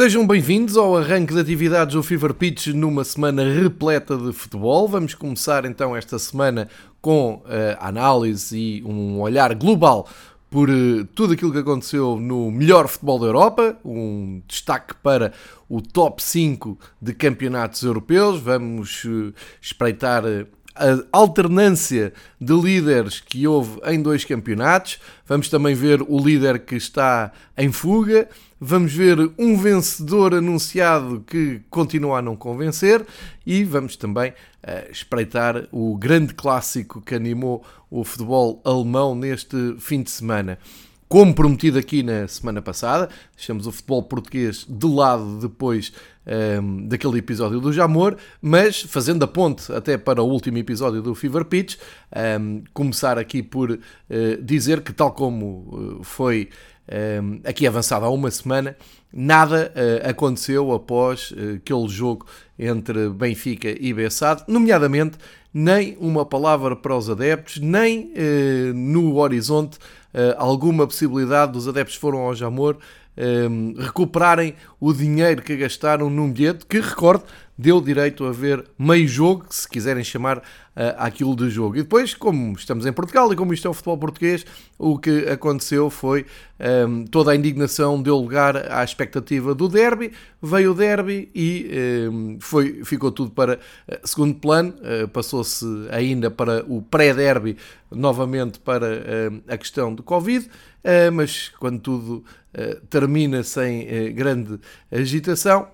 Sejam bem-vindos ao arranque de atividades do Fever Pitch numa semana repleta de futebol. Vamos começar então esta semana com uh, análise e um olhar global por uh, tudo aquilo que aconteceu no melhor futebol da Europa, um destaque para o top 5 de campeonatos europeus. Vamos uh, espreitar a alternância de líderes que houve em dois campeonatos. Vamos também ver o líder que está em fuga. Vamos ver um vencedor anunciado que continua a não convencer. E vamos também uh, espreitar o grande clássico que animou o futebol alemão neste fim de semana como prometido aqui na semana passada, deixamos o futebol português de lado depois um, ehm, daquele episódio do Jamor, mas fazendo a ponte até para o último episódio do Fever Pitch, um, ehm, começar aqui por uh, dizer que, tal como uh, foi aqui avançado há uma semana, nada uh, aconteceu após aquele jogo entre Benfica e Bessade, nomeadamente nem uma palavra para os adeptos, nem no horizonte alguma possibilidade dos adeptos foram ao Jamor recuperarem o dinheiro que gastaram num bilhete que, recorde, deu direito a ver meio jogo, se quiserem chamar uh, aquilo de jogo. E depois, como estamos em Portugal e como isto é o futebol português, o que aconteceu foi um, toda a indignação deu lugar à expectativa do derby, veio o derby e um, foi, ficou tudo para uh, segundo plano, uh, passou-se ainda para o pré-derby, novamente para uh, a questão do Covid, mas quando tudo termina sem grande agitação,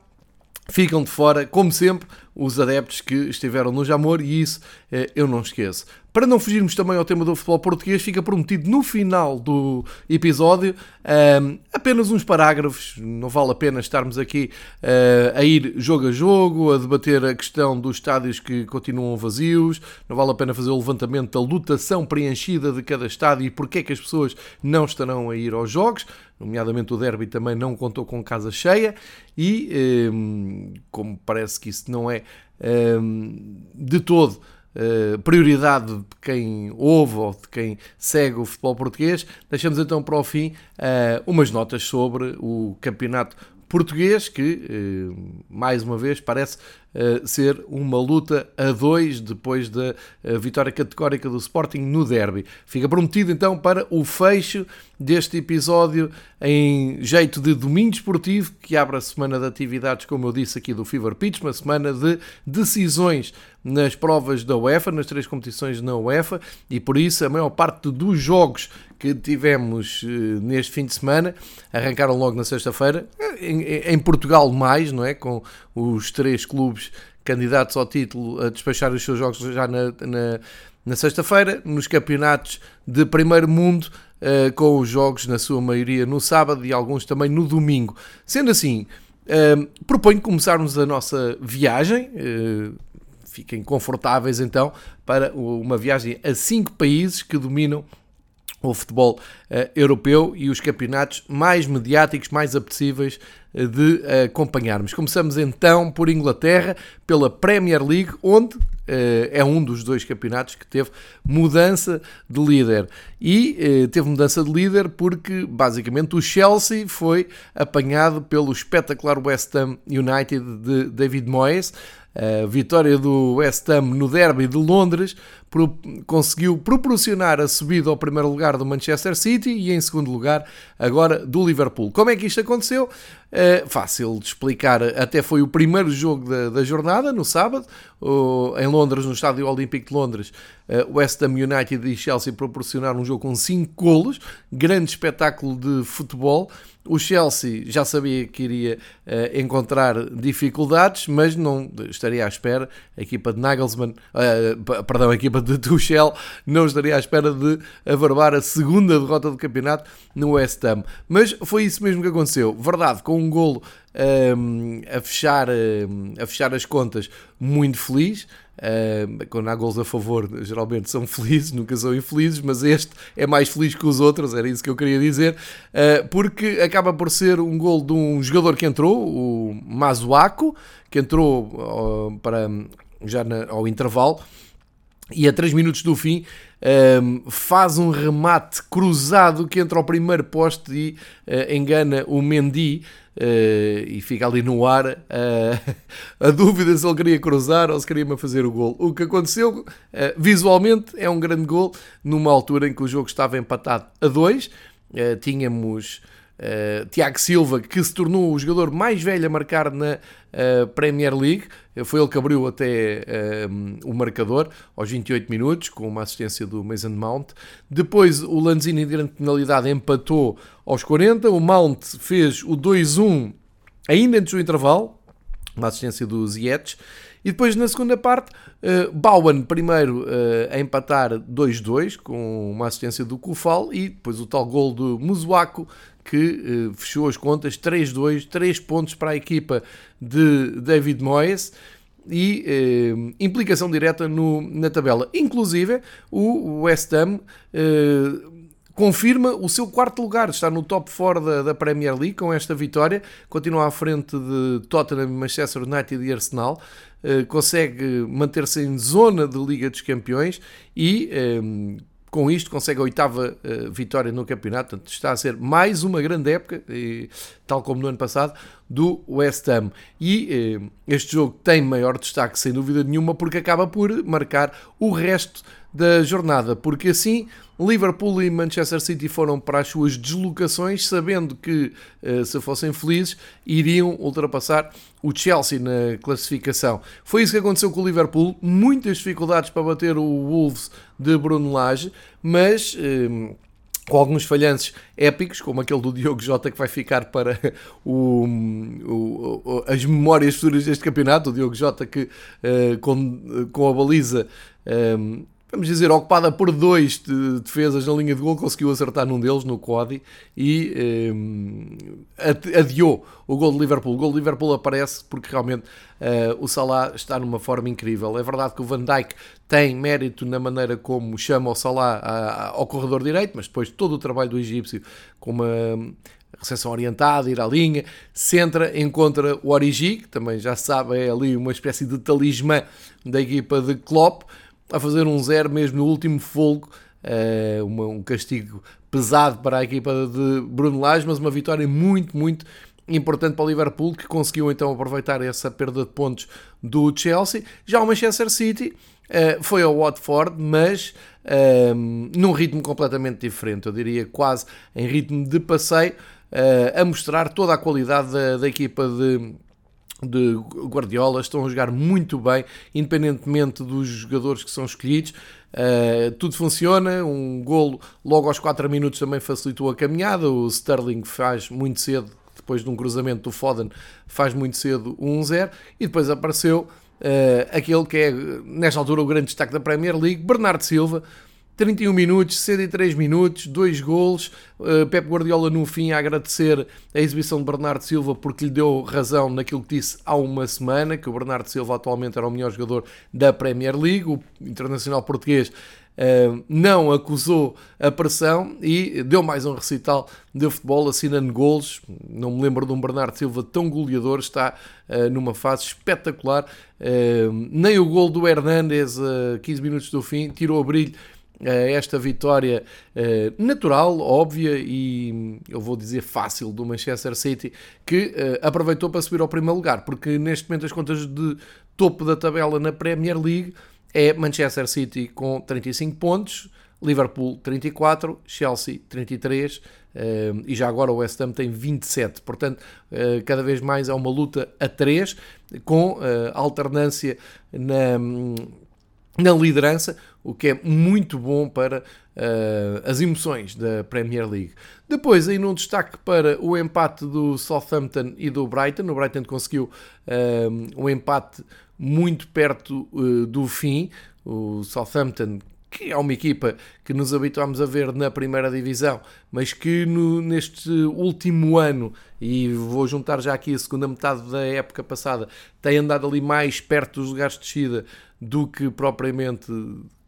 ficam de fora, como sempre, os adeptos que estiveram no Jamor e isso eh, eu não esqueço. Para não fugirmos também ao tema do futebol português, fica prometido no final do episódio ehm, apenas uns parágrafos. Não vale a pena estarmos aqui uh, a ir jogo a jogo, a debater a questão dos estádios que continuam vazios. Não vale a pena fazer o levantamento da lotação preenchida de cada estádio e porque é que as pessoas não estarão a ir aos jogos. Nomeadamente o Derby também não contou com casa cheia e, ehm, como parece que isso não é de todo eh, prioridade de quem ouve ou de quem segue o futebol português, deixamos então para o fim uh, umas notas sobre o campeonato português que, uh, mais uma vez, parece ser uma luta a dois depois da vitória categórica do Sporting no derby. Fica prometido então para o fecho deste episódio em jeito de domingo esportivo que abre a semana de atividades, como eu disse aqui do Fever Pitch, uma semana de decisões nas provas da UEFA, nas três competições na UEFA, e por isso a maior parte dos jogos que tivemos uh, neste fim de semana arrancaram logo na sexta-feira, em, Portugal mais, não é? Com os três clubes candidatos ao título a despachar os seus jogos já na, na, na sexta-feira, nos campeonatos de primeiro mundo, uh, com os jogos na sua maioria no sábado e alguns também no domingo. Sendo assim, uh, proponho começarmos a nossa viagem, fiquem confortáveis então para uma viagem a cinco países que dominam o futebol uh, europeu e os campeonatos mais mediáticos, mais apetecíveis uh, de uh, acompanharmos. Começamos então por Inglaterra, pela Premier League, onde é um dos dois campeonatos que teve mudança de líder. E teve mudança de líder porque, basicamente, o Chelsea foi apanhado pelo espetacular West Ham United de David Moyes. A vitória do West Ham no derby de Londres conseguiu proporcionar a subida ao primeiro lugar do Manchester City e em segundo lugar agora do Liverpool. Como é que isto aconteceu? É fácil de explicar, até foi o primeiro jogo da, da jornada, no sábado, em Londres, no Estádio Olímpico de Londres, uh, West Ham United e Chelsea proporcionaram um jogo com 5 golos, grande espetáculo de futebol. O Chelsea já sabia que iria uh, encontrar dificuldades, mas não estaria à espera. A equipa de Nagelsmann, perdão, a equipa de Tuchel não estaria à espera de avarbar a segunda derrota do campeonato no West Ham. Mas foi isso mesmo que aconteceu. Verdade, com um golo um, a, fechar, um, a fechar as contas muito feliz. Uh, quando há gols a favor, geralmente são felizes, nunca são infelizes, mas este é mais feliz que os outros, era isso que eu queria dizer, uh, porque acaba por ser um gol de um jogador que entrou, o Mazuaco, que entrou uh, para, já na, ao intervalo e a 3 minutos do fim um, faz um remate cruzado que entra ao primeiro poste e uh, engana o Mendy uh, e fica ali no ar uh, a dúvida se ele queria cruzar ou se queria fazer o gol. O que aconteceu visualmente é um grande gol numa altura em que o jogo estava empatado a 2. tínhamos Uh, Tiago Silva, que se tornou o jogador mais velho a marcar na uh, Premier League, foi ele que abriu até uh, o marcador aos 28 minutos, com uma assistência do Mason Mount. Depois o Lanzini, de grande penalidade, empatou aos 40. O Mount fez o 2-1 ainda antes do intervalo, uma assistência do Ziyech. E depois na segunda parte, uh, Bowen primeiro uh, a empatar 2-2 com uma assistência do Kufal e depois o tal gol do Muzuaco que uh, fechou as contas 3-2, 3 pontos para a equipa de David Moyes e uh, implicação direta no, na tabela. Inclusive, o West Ham uh, confirma o seu quarto lugar, está no top 4 da, da, Premier League com esta vitória, continua à frente de Tottenham, Manchester United e Arsenal, consegue manter-se em zona de Liga dos Campeões e com isto consegue a oitava uh, vitória no campeonato, portanto está a ser mais uma grande época, e, tal como no ano passado, do West Ham. E uh, este jogo tem maior destaque, sem dúvida nenhuma, porque acaba por marcar o resto da jornada, porque assim Liverpool e Manchester City foram para as suas deslocações, sabendo que, eh, se fossem felizes, iriam ultrapassar o Chelsea na classificação. Foi isso que aconteceu com o Liverpool, muitas dificuldades para bater o Wolves de Bruno Lage, mas eh, com alguns falhanços épicos, como aquele do Diogo Jota que vai ficar para o, o, as memórias futuras deste campeonato, o Diogo Jota que uh, com, com a baliza um, vamos dizer, ocupada por dois de defesas na linha de gol, conseguiu acertar num deles, no Cody, e eh, adiou o gol de Liverpool. O gol de Liverpool aparece porque realmente eh, o Salah está numa forma incrível. É verdade que o Van Dijk tem mérito na maneira como chama o Salah ao corredor direito, mas depois todo o trabalho do egípcio com uma recepção orientada, ir à linha, centra, encontra o Origi, que também já sabe é ali uma espécie de talismã da equipa de Klopp, a fazer um zero mesmo no último folgo, uh, uma, um castigo pesado para a equipa de Bruno Lage, mas uma vitória muito, muito importante para o Liverpool, que conseguiu então aproveitar essa perda de pontos do Chelsea. Já o Manchester City uh, foi ao Watford, mas uh, num ritmo completamente diferente, eu diria quase em ritmo de passeio, uh, a mostrar toda a qualidade da, da equipa de de Guardiola, estão a jogar muito bem, independentemente dos jogadores que são escolhidos. Uh, tudo funciona, um golo logo aos 4 minutos também facilitou a caminhada. O Sterling faz muito cedo, depois de um cruzamento do Foden, faz muito cedo 1-0 e depois apareceu uh, aquele que é, nesta altura, o grande destaque da Premier League, Bernardo Silva 31 minutos, 63 minutos, dois golos. Uh, Pep Guardiola no fim a agradecer a exibição de Bernardo Silva porque lhe deu razão naquilo que disse há uma semana, que o Bernardo Silva atualmente era o melhor jogador da Premier League. O internacional português uh, não acusou a pressão e deu mais um recital de futebol assinando golos. Não me lembro de um Bernardo Silva tão goleador, está uh, numa fase espetacular. nem o gol do Hernandes a 15 minutos do fim tirou a brilho esta vitória eh, natural, óbvia e eu vou dizer fácil do Manchester City, que eh, aproveitou para subir ao primeiro lugar, porque neste momento as contas de topo da tabela na Premier League é Manchester City com 35 pontos, Liverpool 34, Chelsea 33 eh, e já agora o West Ham tem 27. Portanto, cada vez mais é uma luta a 3 com alternância na na liderança, o que é muito bom para uh, as emoções da Premier League. Depois, aí num destaque para o empate do Southampton e do Brighton. O Brighton conseguiu uh, um empate muito perto uh, do fim. O Southampton, que é uma equipa que nos habituámos a ver na primeira divisão, mas que no, neste último ano, e vou juntar já aqui a segunda metade da época passada, tem andado ali mais perto dos lugares de descida do que propriamente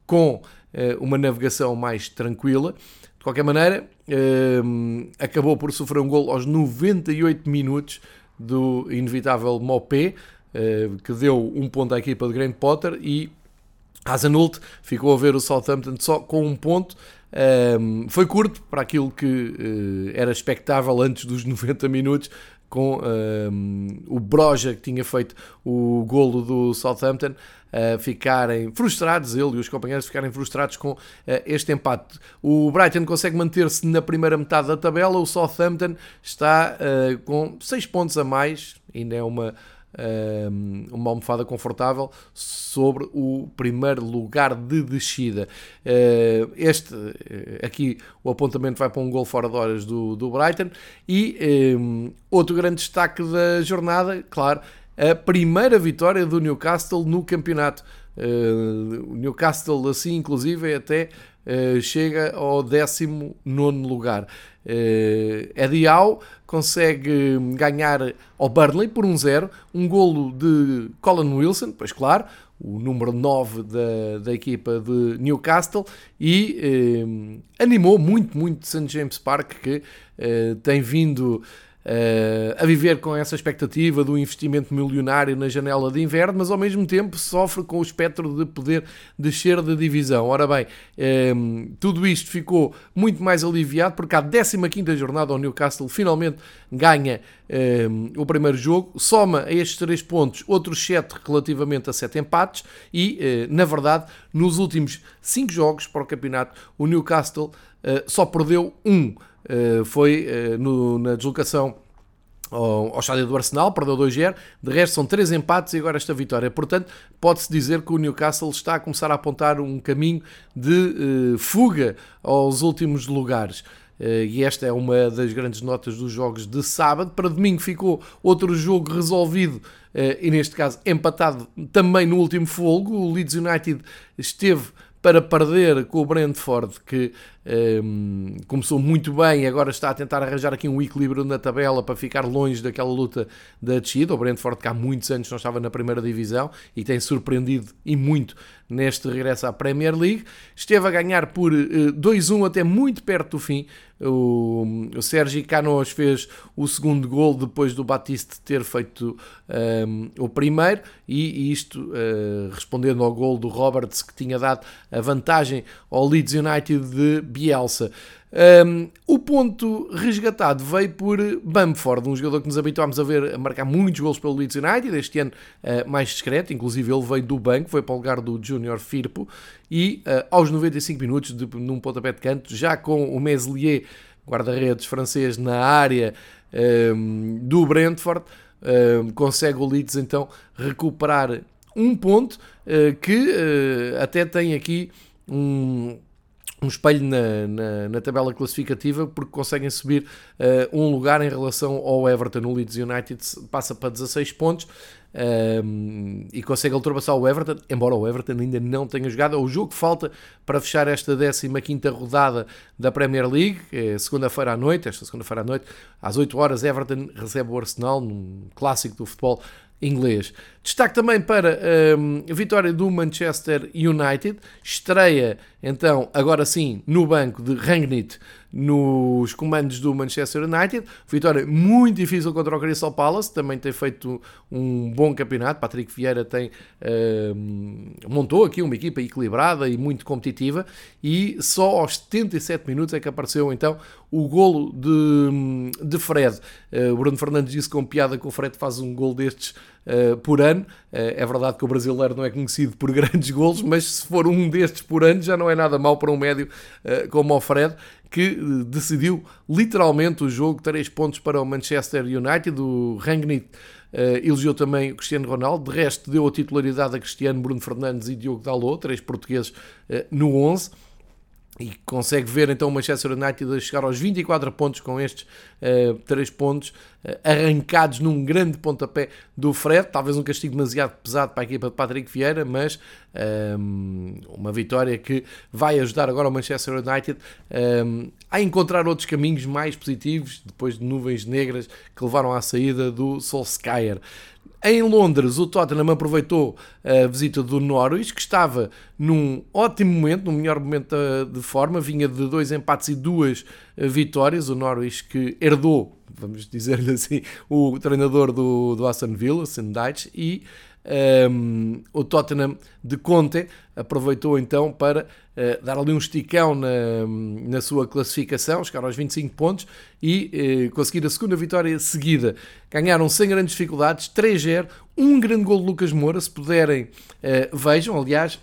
com eh, uma navegação mais tranquila. De qualquer maneira, eh, acabou por sofrer um gol aos 98 minutos do inevitável Mopé, eh, que deu um ponto à equipa de Grant Potter e Hasenhult ficou a ver o Southampton só com um ponto. Foi curto para aquilo que era expectável antes dos 90 minutos, com um, o Broja que tinha feito o golo do Southampton uh, ficarem frustrados, ele e os companheiros ficarem frustrados com uh, este empate. O Brighton consegue manter-se na primeira metade da tabela, o Southampton está uh, com 6 pontos a mais, ainda é uma uma almofada confortável sobre o primeiro lugar de descida. Ah, este aqui o apontamento vai para um gol fora de horas do, do Brighton e um, outro grande destaque da jornada, claro, a primeira vitória do Newcastle no campeonato. Uh, Newcastle, assim, inclusive, até uh, chega ao 19 lugar. Uh, Eddie Howe consegue ganhar ao Burnley por 1-0, um, um golo de Colin Wilson, pois claro, o número 9 da, da equipa de Newcastle, e eh, animou muito, muito St. James Park, que eh, tem vindo a viver com essa expectativa do investimento milionário na janela de inverno, mas ao mesmo tempo sofre com o espectro de poder descer da divisão. Ora bem, uh, tudo isto ficou muito mais aliviado porque a 15 jornada o Newcastle finalmente ganha uh, o primeiro jogo, soma a estes três pontos outros 7 relativamente a 7 empates e, na verdade, nos últimos 5 jogos para o campeonato, o Newcastle só perdeu um. Eh, foi uh, no, na deslocação ao, ao, estádio do Arsenal, perdeu 2-0. De resto, são três empates e agora esta vitória. Portanto, pode-se dizer que o Newcastle está a começar a apontar um caminho de uh, fuga aos últimos lugares. e esta é uma das grandes notas dos jogos de sábado. Para domingo ficou outro jogo resolvido e, neste caso, empatado também no último folgo. O Leeds United esteve para perder com o Brentford, que um, começou muito bem e agora está a tentar arranjar aqui um equilíbrio na tabela para ficar longe daquela luta da descida. O Brentford, que há muitos anos não estava na primeira divisão e tem surpreendido e muito neste regresso à Premier League. Esteve a ganhar por uh, eh, 2-1 até muito perto do fim. O, o Sérgio Canoas fez o segundo gol depois do Batiste ter feito um, o primeiro e, isto uh, respondendo ao gol do Roberts que tinha dado a vantagem ao Leeds United de Bielsa. Um, o ponto resgatado veio por Bamford, um jogador que nos habituámos a ver a marcar muitos gols pelo Leeds United, este ano uh, mais discreto, inclusive ele veio do banco, foi para o lugar do Junior Firpo, e uh, aos 95 minutos, de, num pontapé de canto, já com o Meslier, guarda-redes francês, na área um, do Brentford, um, consegue o Leeds então recuperar um ponto uh, que até tem aqui um um espelho na, na, na, tabela classificativa porque conseguem subir uh, um lugar em relação ao Everton. O Leeds United passa para 16 pontos um, e consegue ultrapassar o Everton, embora o Everton ainda não tenha jogado. É o jogo falta para fechar esta 15 rodada da Premier League, é segunda-feira à noite. Esta segunda-feira à noite, às 8 horas, Everton recebe o Arsenal, num clássico do futebol inglês. Destaque também para um, a vitória do Manchester United, estreia então, agora sim, no banco de Rangnick nos comandos do Manchester United. Vitória muito difícil contra o Crystal Palace, também tem feito um bom campeonato. Patrick Vieira tem um, montou aqui uma equipa equilibrada e muito competitiva e só aos 77 minutos é que apareceu então o golo de, de Fred. Uh, Bruno Fernandes disse com piada que o Fred faz um gol destes uh, por ano. Uh, é verdade que o brasileiro não é conhecido por grandes golos, mas se for um destes por ano já não é nada mal para um médio como o Fred, que decidiu literalmente o jogo, 3 pontos para o Manchester United. O Rangnick Uh, elogiou também o Cristiano Ronaldo, de resto deu a titularidade a Cristiano, Bruno Fernandes e Diogo Dalot, três portugueses uh, no 11 e consegue ver então o Manchester United a chegar aos 24 pontos com estes uh, eh, 3 pontos uh, arrancados num grande pontapé do Fred, talvez um castigo demasiado pesado para a equipa de Patrick Vieira, mas ehm, uma vitória que vai ajudar agora o Manchester United a encontrar outros caminhos mais positivos depois de nuvens negras que levaram à saída do Solskjaer. Em Londres, o Tottenham aproveitou a visita do Norwich, que estava num ótimo momento, no melhor momento de forma, vinha de dois empates e duas eh, vitórias. O Norwich que herdou, vamos dizer-lhe assim, o treinador do, do Aston Villa, Dyche, e um, o Tottenham de Conte aproveitou então para uh, dar ali um esticão na, na sua classificação, chegar aos 25 pontos e uh, conseguir a segunda vitória seguida. Ganharam sem grandes dificuldades, 3-0, um grande gol de Lucas Moura, se puderem, uh, vejam, aliás.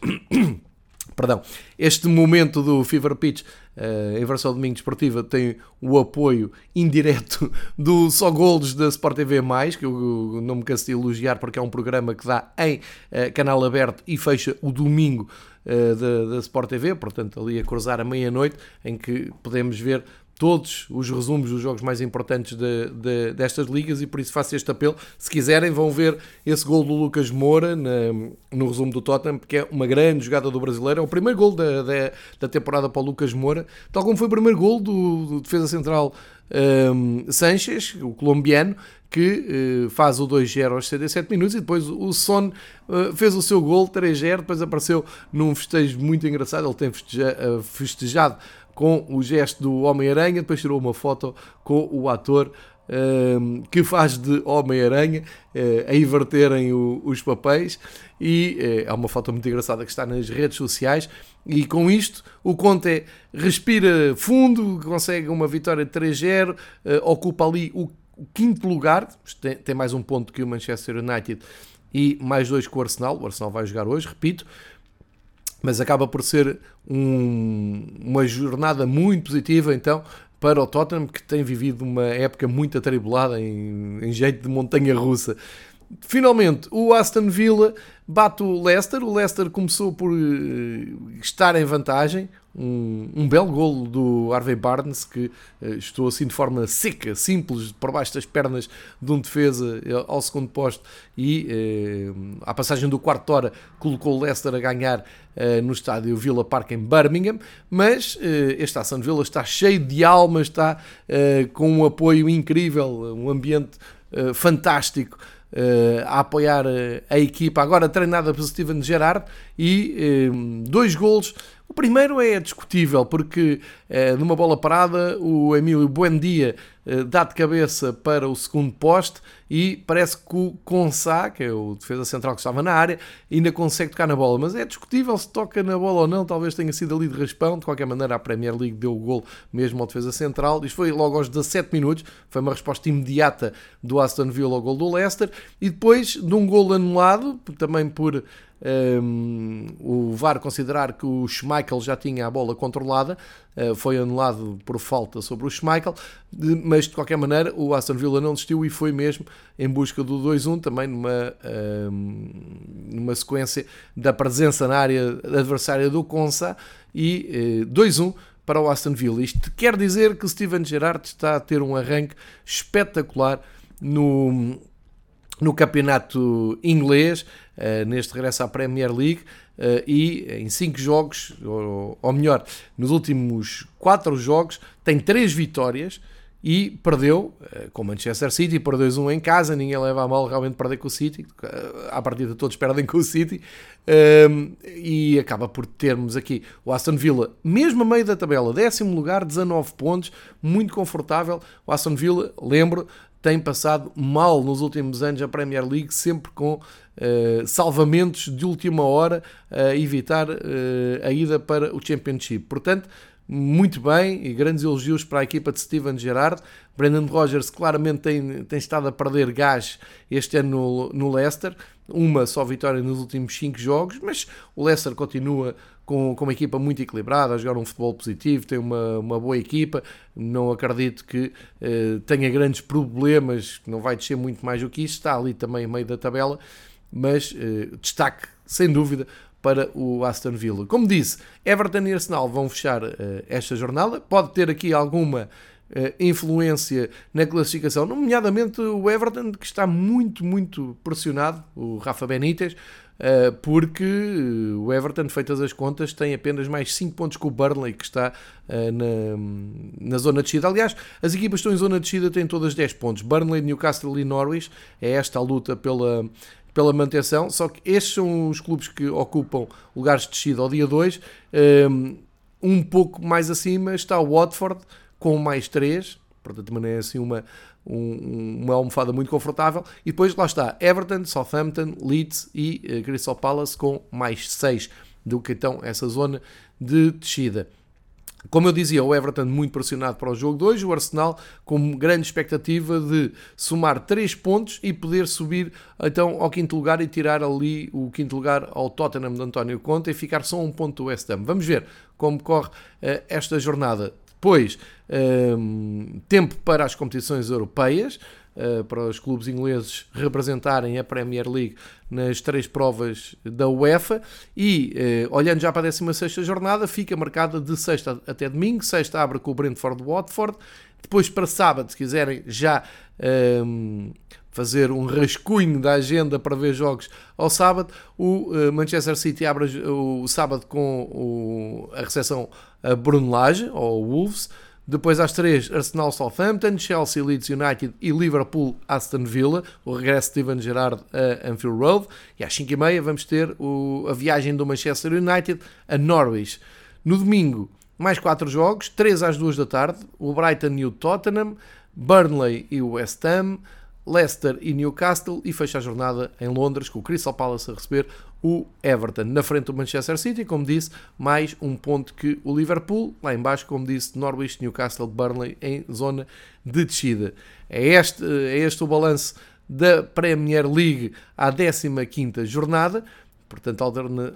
Perdão, este momento do Fever Pitch uh, em versão domingo esportiva tem o apoio indireto do Só Golos da Sport TV+, que eu não me canso de elogiar porque é um programa que dá em uh, canal aberto e fecha o domingo uh, da, da Sport TV, portanto ali a cruzar a meia-noite, em que podemos ver todos os resumos dos jogos mais importantes de, de, destas ligas e por isso faço este apelo. Se quiserem, vão ver esse gol do Lucas Moura na, no resumo do Tottenham, porque é uma grande jogada do brasileiro. É o primeiro gol da, da, da temporada para o Lucas Moura, tal como foi o primeiro gol do, do defesa central um, Sanches, o colombiano, que uh, faz o 2-0 aos 67 minutos e depois o Son uh, fez o seu gol 3-0, depois apareceu num festejo muito engraçado, ele tem festeja, uh, festejado com o gesto do Homem-Aranha, depois tirou uma foto com o ator um, ehm, que faz de Homem-Aranha uh, a inverterem o, os papéis. E uh, uma foto muito engraçada que está nas redes sociais. E com isto o Conte respira fundo, consegue uma vitória de 3-0, uh, ocupa ali o, o quinto lugar, tem, tem, mais um ponto que o Manchester United e mais dois com o Arsenal, o Arsenal vai jogar hoje, repito, mas acaba por ser um, uma jornada muito positiva então para o Tottenham que tem vivido uma época muito atribulada em, em jeito de montanha russa. Finalmente, o Aston Villa bate o Leicester. O Leicester começou por uh, estar em vantagem. Um, um, belo golo do Harvey Barnes que uh, estou assim de forma seca, simples, por baixo das pernas de um defesa uh, ao segundo posto e uh, à passagem do quarto hora colocou o Leicester a ganhar no estádio Villa Park em Birmingham, mas este Aston Villa está cheio de alma, está com um apoio incrível, um ambiente fantástico uh, a apoiar eh, a equipa, agora treinada por Steven Gerrard, e uh, dois golos. Primeiro é discutível, porque uh, numa bola parada o Emílio Buendia uh, dá de cabeça para o segundo poste e parece que o Consá, que é o defesa central que estava na área, ainda consegue tocar na bola. Mas é discutível se toca na bola ou não, talvez tenha sido ali de raspão. De qualquer maneira, a Premier League deu o gol mesmo ao defesa central. Isto foi logo aos 17 minutos, foi uma resposta imediata do Aston Villa ao gol do Leicester. E depois de um gol anulado, também por um, o VAR considerar que o Schmeichel já tinha a bola controlada, uh, foi anulado por falta sobre o Schmeichel, de, mas de qualquer maneira o Aston Villa não desistiu e foi mesmo em busca do 2-1, também numa, um, numa sequência da presença na área adversária do Consa e uh, eh, 2-1 para o Aston Villa. Isto quer dizer que Steven Gerrard está a ter um arranque espetacular no no campeonato inglês, neste regresso à Premier League, uh, e em 5 jogos, ou, ou, melhor, nos últimos 4 jogos, tem 3 vitórias e perdeu uh, com o Manchester City, perdeu 1 um em casa, ninguém leva a mal realmente perder com o City, à partida todos perdem com o City, e acaba por termos aqui o Aston Villa, mesmo a meio da tabela, décimo lugar, 19 pontos, muito confortável. O Aston Villa, lembro, tem passado mal nos últimos anos a Premier League, sempre com uh, salvamentos de última hora a evitar uh, a ida para o Championship. Portanto, muito bem e grandes elogios para a equipa de Steven Gerrard. Brendan Rodgers claramente tem, tem estado a perder gás este ano no, no Leicester. Uma só vitória nos últimos 5 jogos, mas o Leicester continua com, com uma equipa muito equilibrada, a jogar um futebol positivo, tem uma, uma boa equipa. Não acredito que eh, tenha grandes problemas, não vai descer muito mais do que isso. Está ali também a meio da tabela, mas eh, destaque, sem dúvida, para o Aston Villa. Como disse, Everton e Arsenal vão fechar uh, esta jornada. Pode ter aqui alguma uh, influência na classificação, nomeadamente o Everton, que está muito, muito pressionado, o Rafa Benítez, uh, porque o Everton, feitas as contas, tem apenas mais 5 pontos que o Burnley, que está na, na zona de descida. Aliás, as equipas que estão em zona de descida têm todas 10 pontos. Burnley, Newcastle e Norwich. É esta a luta pela pela manutenção, só que estes são os clubes que ocupam lugares de descida ao dia 2. Um pouco mais acima está o Watford com mais 3, portanto também é assim uma, um, uma almofada muito confortável. E depois lá está Everton, Southampton, Leeds e uh, Crystal Palace com mais 6 do que então essa zona de descida. Como eu dizia, o Everton muito pressionado para o jogo 2, o Arsenal com grande expectativa de somar 3 pontos e poder subir então ao quinto lugar e tirar ali o quinto lugar ao Tottenham de António Conte e ficar só um ponto do West Ham. Vamos ver como corre uh, esta jornada. Depois, um, tempo para as competições europeias, para os clubes ingleses representarem a Premier League nas três provas da UEFA. E, uh, olhando já para a 16 jornada, fica marcada de sexta até domingo, sexta abre com o Brentford Watford, depois para sábado, se quiserem já um, fazer um rascunho da agenda para ver jogos ao sábado, o uh, Manchester City abre o sábado com o, a recepção a Brunelage, ou Wolves, depois às 3, Arsenal Southampton, Chelsea Leeds United e Liverpool Aston Villa, o regresso de Steven Gerrard a Anfield Road. E às 5 e meia vamos ter o, a viagem do Manchester United a Norwich. No domingo, mais 4 jogos, 3 às 2 da tarde, o Brighton e o Tottenham, Burnley e o West Ham, Leicester e Newcastle e fecha a jornada em Londres com o Crystal Palace a receber o Everton. Na frente do Manchester City, como disse, mais um ponto que o Liverpool. Lá embaixo, como disse, Norwich, Newcastle, Burnley em zona de descida. É este, é este o balanço da Premier League à 15ª jornada. Portanto, alterna,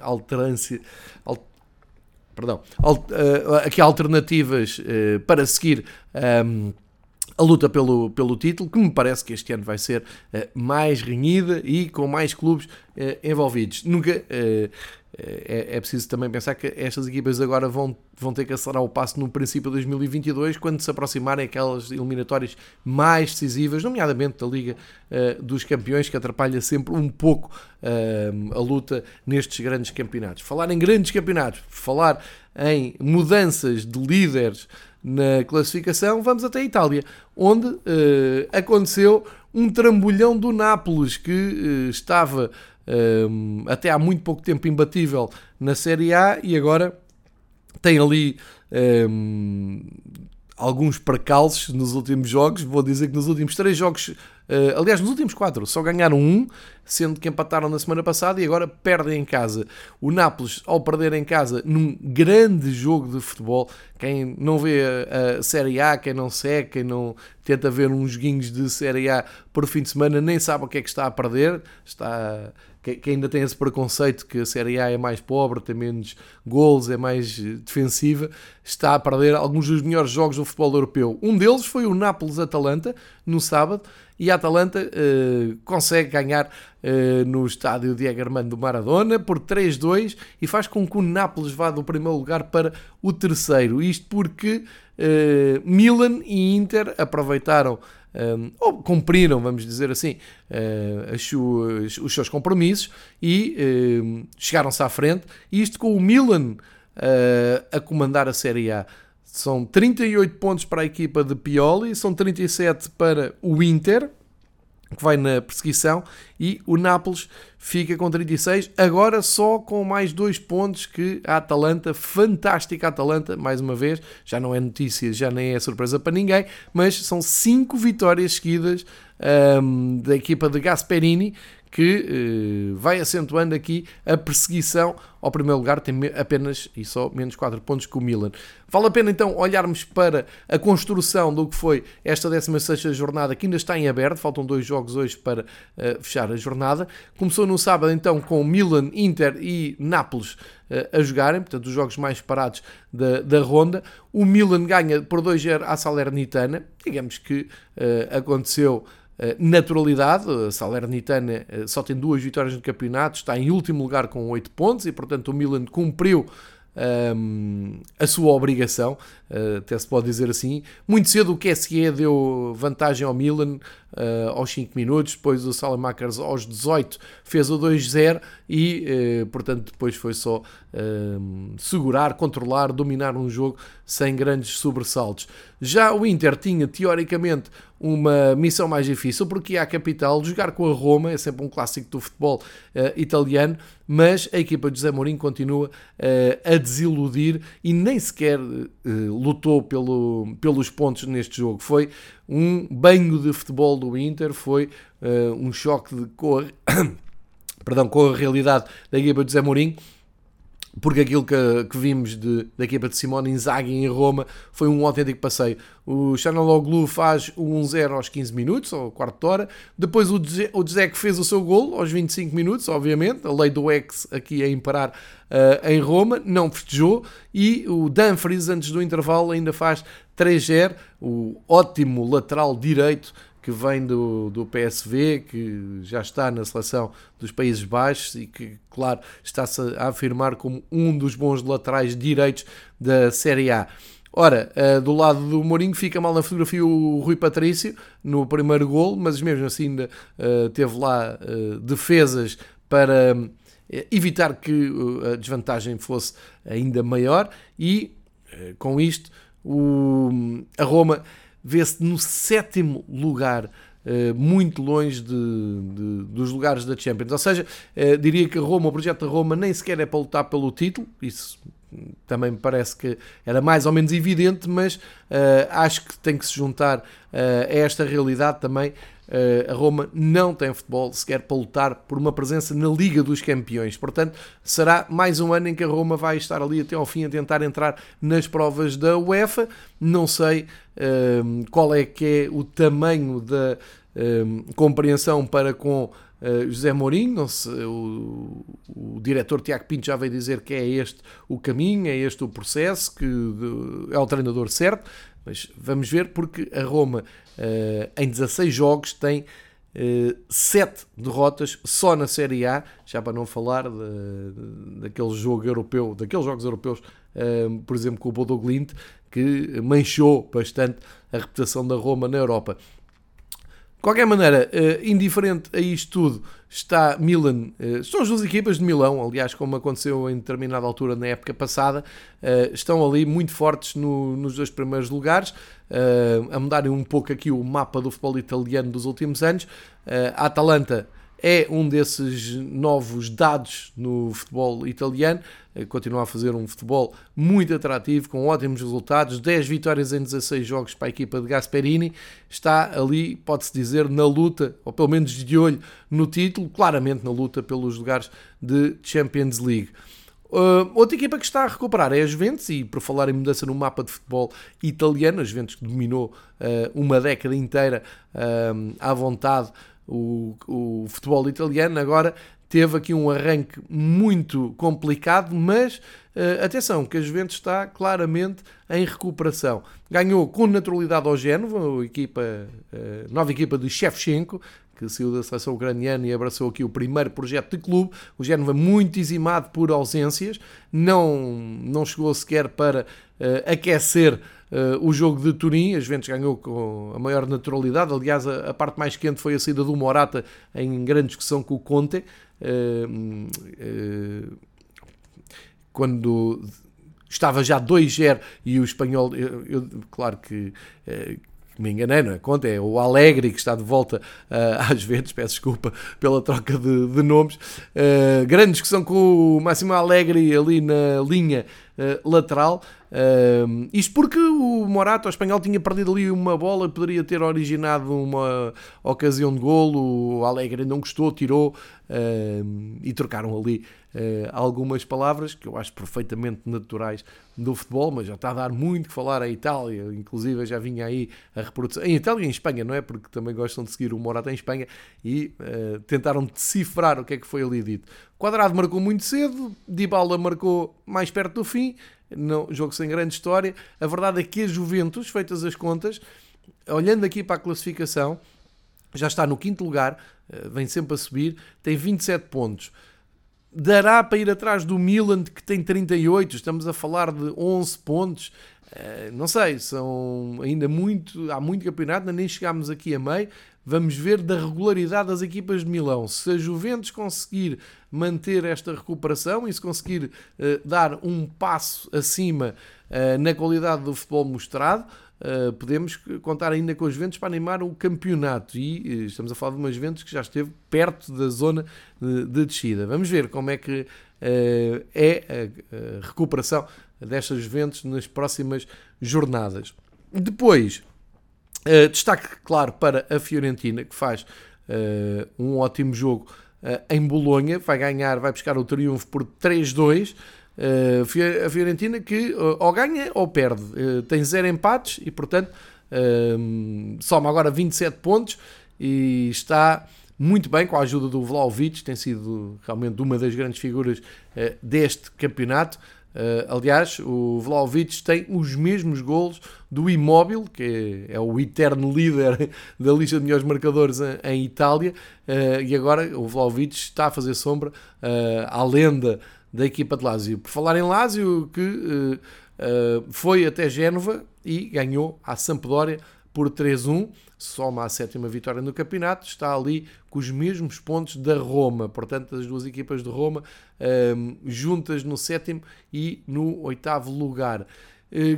perdão, uh, aqui há alternativas uh, para seguir um, a luta pelo, pelo título, que me parece que este ano vai ser uh, mais renhida e com mais clubes uh, envolvidos. Nunca uh, é, é, preciso também pensar que estas equipas agora vão, vão ter que acelerar o passo no princípio de 2022, quando se aproximarem aquelas eliminatórias mais decisivas, nomeadamente da Liga dos Campeões, que atrapalha sempre um pouco a luta nestes grandes campeonatos. Falar em grandes campeonatos, falar em mudanças de líderes na classificação, vamos até a Itália, onde uh, aconteceu um trambolhão do Nápoles que uh, estava uh, até há muito pouco tempo imbatível na Série A e agora tem ali alguns percalços nos últimos jogos. Vou dizer que nos últimos três jogos Uh, aliás, nos últimos quatro só ganharam um, sendo que empataram na semana passada e agora perdem em casa. O Nápoles, ao perder em casa num grande jogo de futebol, quem não vê a, a Série A, quem não segue, quem não tenta ver uns joguinhos de Série A por fim de semana, nem sabe o que é que está a perder. Está que, ainda tem esse preconceito que a Série A é mais pobre, tem menos gols, é mais defensiva, está a perder alguns dos melhores jogos do futebol europeu. Um deles foi o Nápoles-Atalanta, no sábado, e a Atalanta uh, consegue ganhar uh, no estádio Diego Armando Maradona por 3-2 e faz com que o Nápoles vá do primeiro lugar para o terceiro. Isto porque Milan e Inter aproveitaram um, ou cumpriram, vamos dizer assim, uh, suas, os seus compromissos e uh, chegaram-se à frente. Isto com o Milan uh, a comandar a Série A. São 38 pontos para a equipa de Pioli, são 37 para o Inter, que vai na perseguição, e o Nápoles fica com 36, agora só com mais dois pontos que a Atalanta, fantástica Atalanta, mais uma vez, já não é notícia, já nem é surpresa para ninguém, mas são cinco vitórias seguidas um, da equipa de Gasperini, que uh, vai acentuando aqui a perseguição ao primeiro lugar, tem apenas e só menos 4 pontos que o Milan. Vale a pena então olharmos para a construção do que foi esta 16 jornada, que ainda está em aberto, faltam dois jogos hoje para uh, fechar a jornada. Começou no sábado então com Milan, Inter e Nápoles uh, a jogarem, portanto os jogos mais parados da, da ronda. O Milan ganha por 2-0 à Salernitana, digamos que aconteceu eh, naturalidade. A Salernitana eh, só tem duas vitórias no campeonato, está em último lugar com 8 pontos e, portanto, o Milan cumpriu um, ehm, a sua obrigação, até se pode dizer assim. Muito cedo o QSE deu vantagem ao Milan uh, aos 5 minutos, depois o Salamakers aos 18 fez o 2-0 e, uh, portanto, depois foi só ehm, segurar, controlar, dominar um jogo sem grandes sobressaltos. Já o Inter tinha, teoricamente, uma missão mais difícil, porque é a capital, jogar com a Roma é sempre um clássico do futebol uh, italiano, mas a equipa de José Mourinho continua uh, a desiludir e nem sequer uh, lutou pelo, pelos pontos neste jogo. Foi um banho de futebol do Inter, foi um choque de cor, perdão, com a realidade da equipa de José Mourinho porque aquilo que, que vimos de, da equipa de Simone Inzaghi em Roma foi um autêntico passeio. O Chanaloglu faz o 1-0 aos 15 minutos, ou quarto de hora. Depois o Dzek fez o seu gol aos 25 minutos, obviamente. A lei do ex aqui a imparar uh, em Roma. Não festejou. E o Dumfries, antes do intervalo, ainda faz 3-0. O ótimo lateral direito que vem do, do PSV, que já está na seleção dos Países Baixos e que, claro, está-se a afirmar como um dos bons laterais direitos da Série A. Ora, uh, do lado do Mourinho fica mal na fotografia o Rui Patrício no primeiro gol, mas mesmo assim ainda uh, teve lá uh, defesas para evitar que a desvantagem fosse ainda maior e com isto o, a Roma vê-se no sétimo lugar. Uh, muito longe de, de, dos lugares da Champions. Ou seja, uh, diria que a Roma, o projeto da Roma, nem sequer é para lutar pelo título, isso também me parece que era mais ou menos evidente, mas uh, acho que tem que se juntar a esta realidade também a Roma não tem futebol sequer para lutar por uma presença na Liga dos Campeões. Portanto, será mais um ano em que a Roma vai estar ali até ao fim a tentar entrar nas provas da UEFA. Não sei um, qual é que é o tamanho da um, compreensão para com Uh, José Mourinho, se, o, o, diretor Tiago Pinto já veio dizer que é este o caminho, é este o processo, que é o treinador certo, mas vamos ver porque a Roma uh, em 16 jogos tem uh, 7 derrotas só na Série A, já para não falar de, daquele jogo europeu, daqueles jogos europeus, uh, por exemplo com o Bodo Glint, que manchou bastante a reputação da Roma na Europa. De qualquer maneira, uh, indiferente a isto tudo, está Milan, uh, estão as duas equipas de Milão, aliás, como aconteceu em determinada altura na época passada, uh, estão ali muito fortes no, nos dois primeiros lugares, a mudarem um pouco aqui o mapa do futebol italiano dos últimos anos. a Atalanta é um desses novos dados no futebol italiano. Eh, continua a fazer um futebol muito atrativo, com ótimos resultados. 10 vitórias em 16 jogos para a equipa de Gasperini. Está ali, pode-se dizer, na luta, ou pelo menos de olho no título, claramente na luta pelos lugares de Champions League. Uh, outra equipa que está a recuperar é a Juventus, e por falar em mudança no mapa de futebol italiano, a Juventus que dominou uh, uma década inteira uh, à vontade o, o futebol italiano agora teve aqui um arranque muito complicado, mas uh, atenção, que a Juventus está claramente em recuperação. Ganhou com naturalidade ao Génova, a equipa, uh, nova equipa de Shevchenko, que saiu da seleção ucraniana e abraçou aqui o primeiro projeto de clube. O Génova muito dizimado por ausências, não, não chegou sequer para uh, aquecer Uh, o jogo de Turim, a Juventus ganhou com a maior naturalidade. Aliás, a, a, parte mais quente foi a saída do Morata em grande discussão com o Conte. Uh, quando estava já 2-0 e o espanhol, eu, eu, claro que me enganei, não é? Conta, é o Alegre que está de volta uh, às vezes, peço desculpa pela troca de, de nomes. Uh, grande discussão com o Máximo Alegre ali na linha uh, lateral. Uh, isto porque o Morato, o espanhol, tinha perdido ali uma bola, poderia ter originado uma ocasião de golo. O Alegre não gostou, tirou e trocaram ali uh, algumas palavras que eu acho perfeitamente naturais do futebol, mas já está a dar muito que falar a Itália, inclusive já vinha aí a reprodução. Em Itália e em Espanha, não é? Porque também gostam de seguir o Morata em Espanha e uh, tentaram decifrar o que é que foi ali dito. Quadrado marcou muito cedo, Dybala marcou mais perto do fim não, jogo sem grande história. A verdade é que a Juventus, feitas as contas, olhando aqui para a classificação, já está no quinto lugar, eh, vem sempre a subir, tem 27 pontos. Dará para ir atrás do Milan, que tem 38, estamos a falar de 11 pontos. Eh, não sei, são ainda muito, há muito campeonato, nem chegámos aqui a meio. Vamos ver da regularidade das equipas de Milão. Se a Juventus conseguir manter esta recuperação e se conseguir uh, dar um passo acima uh, na qualidade do futebol mostrado, uh, podemos contar ainda com os ventos para animar o campeonato. E uh, estamos a falar de umas ventos que já esteve perto da zona de, de descida. Vamos ver como é que uh, é a, a, recuperação destas ventos nas próximas jornadas. Depois, destaque claro para a Fiorentina, que faz um ótimo jogo em Bolonha, vai ganhar, vai buscar o triunfo por 3-2. Uh, a Fiorentina que uh, ou ganha ou perde, uh, tem zero empates e, portanto, soma agora 27 pontos e está muito bem com a ajuda do Vlaovic, tem sido realmente uma das grandes figuras deste campeonato. Aliás, o Vlaovic tem os mesmos golos do Imóvel, que é, é, o eterno líder da lista de melhores marcadores em, em Itália, e agora o Vlaovic está a fazer sombra à lenda da equipa de Lazio. Por falar em Lazio, que uh, uh, foi até Génova e ganhou a Sampdoria por 3-1, soma a sétima vitória no campeonato, está ali com os mesmos pontos da Roma, portanto as duas equipas de Roma uh, juntas no sétimo e no oitavo lugar.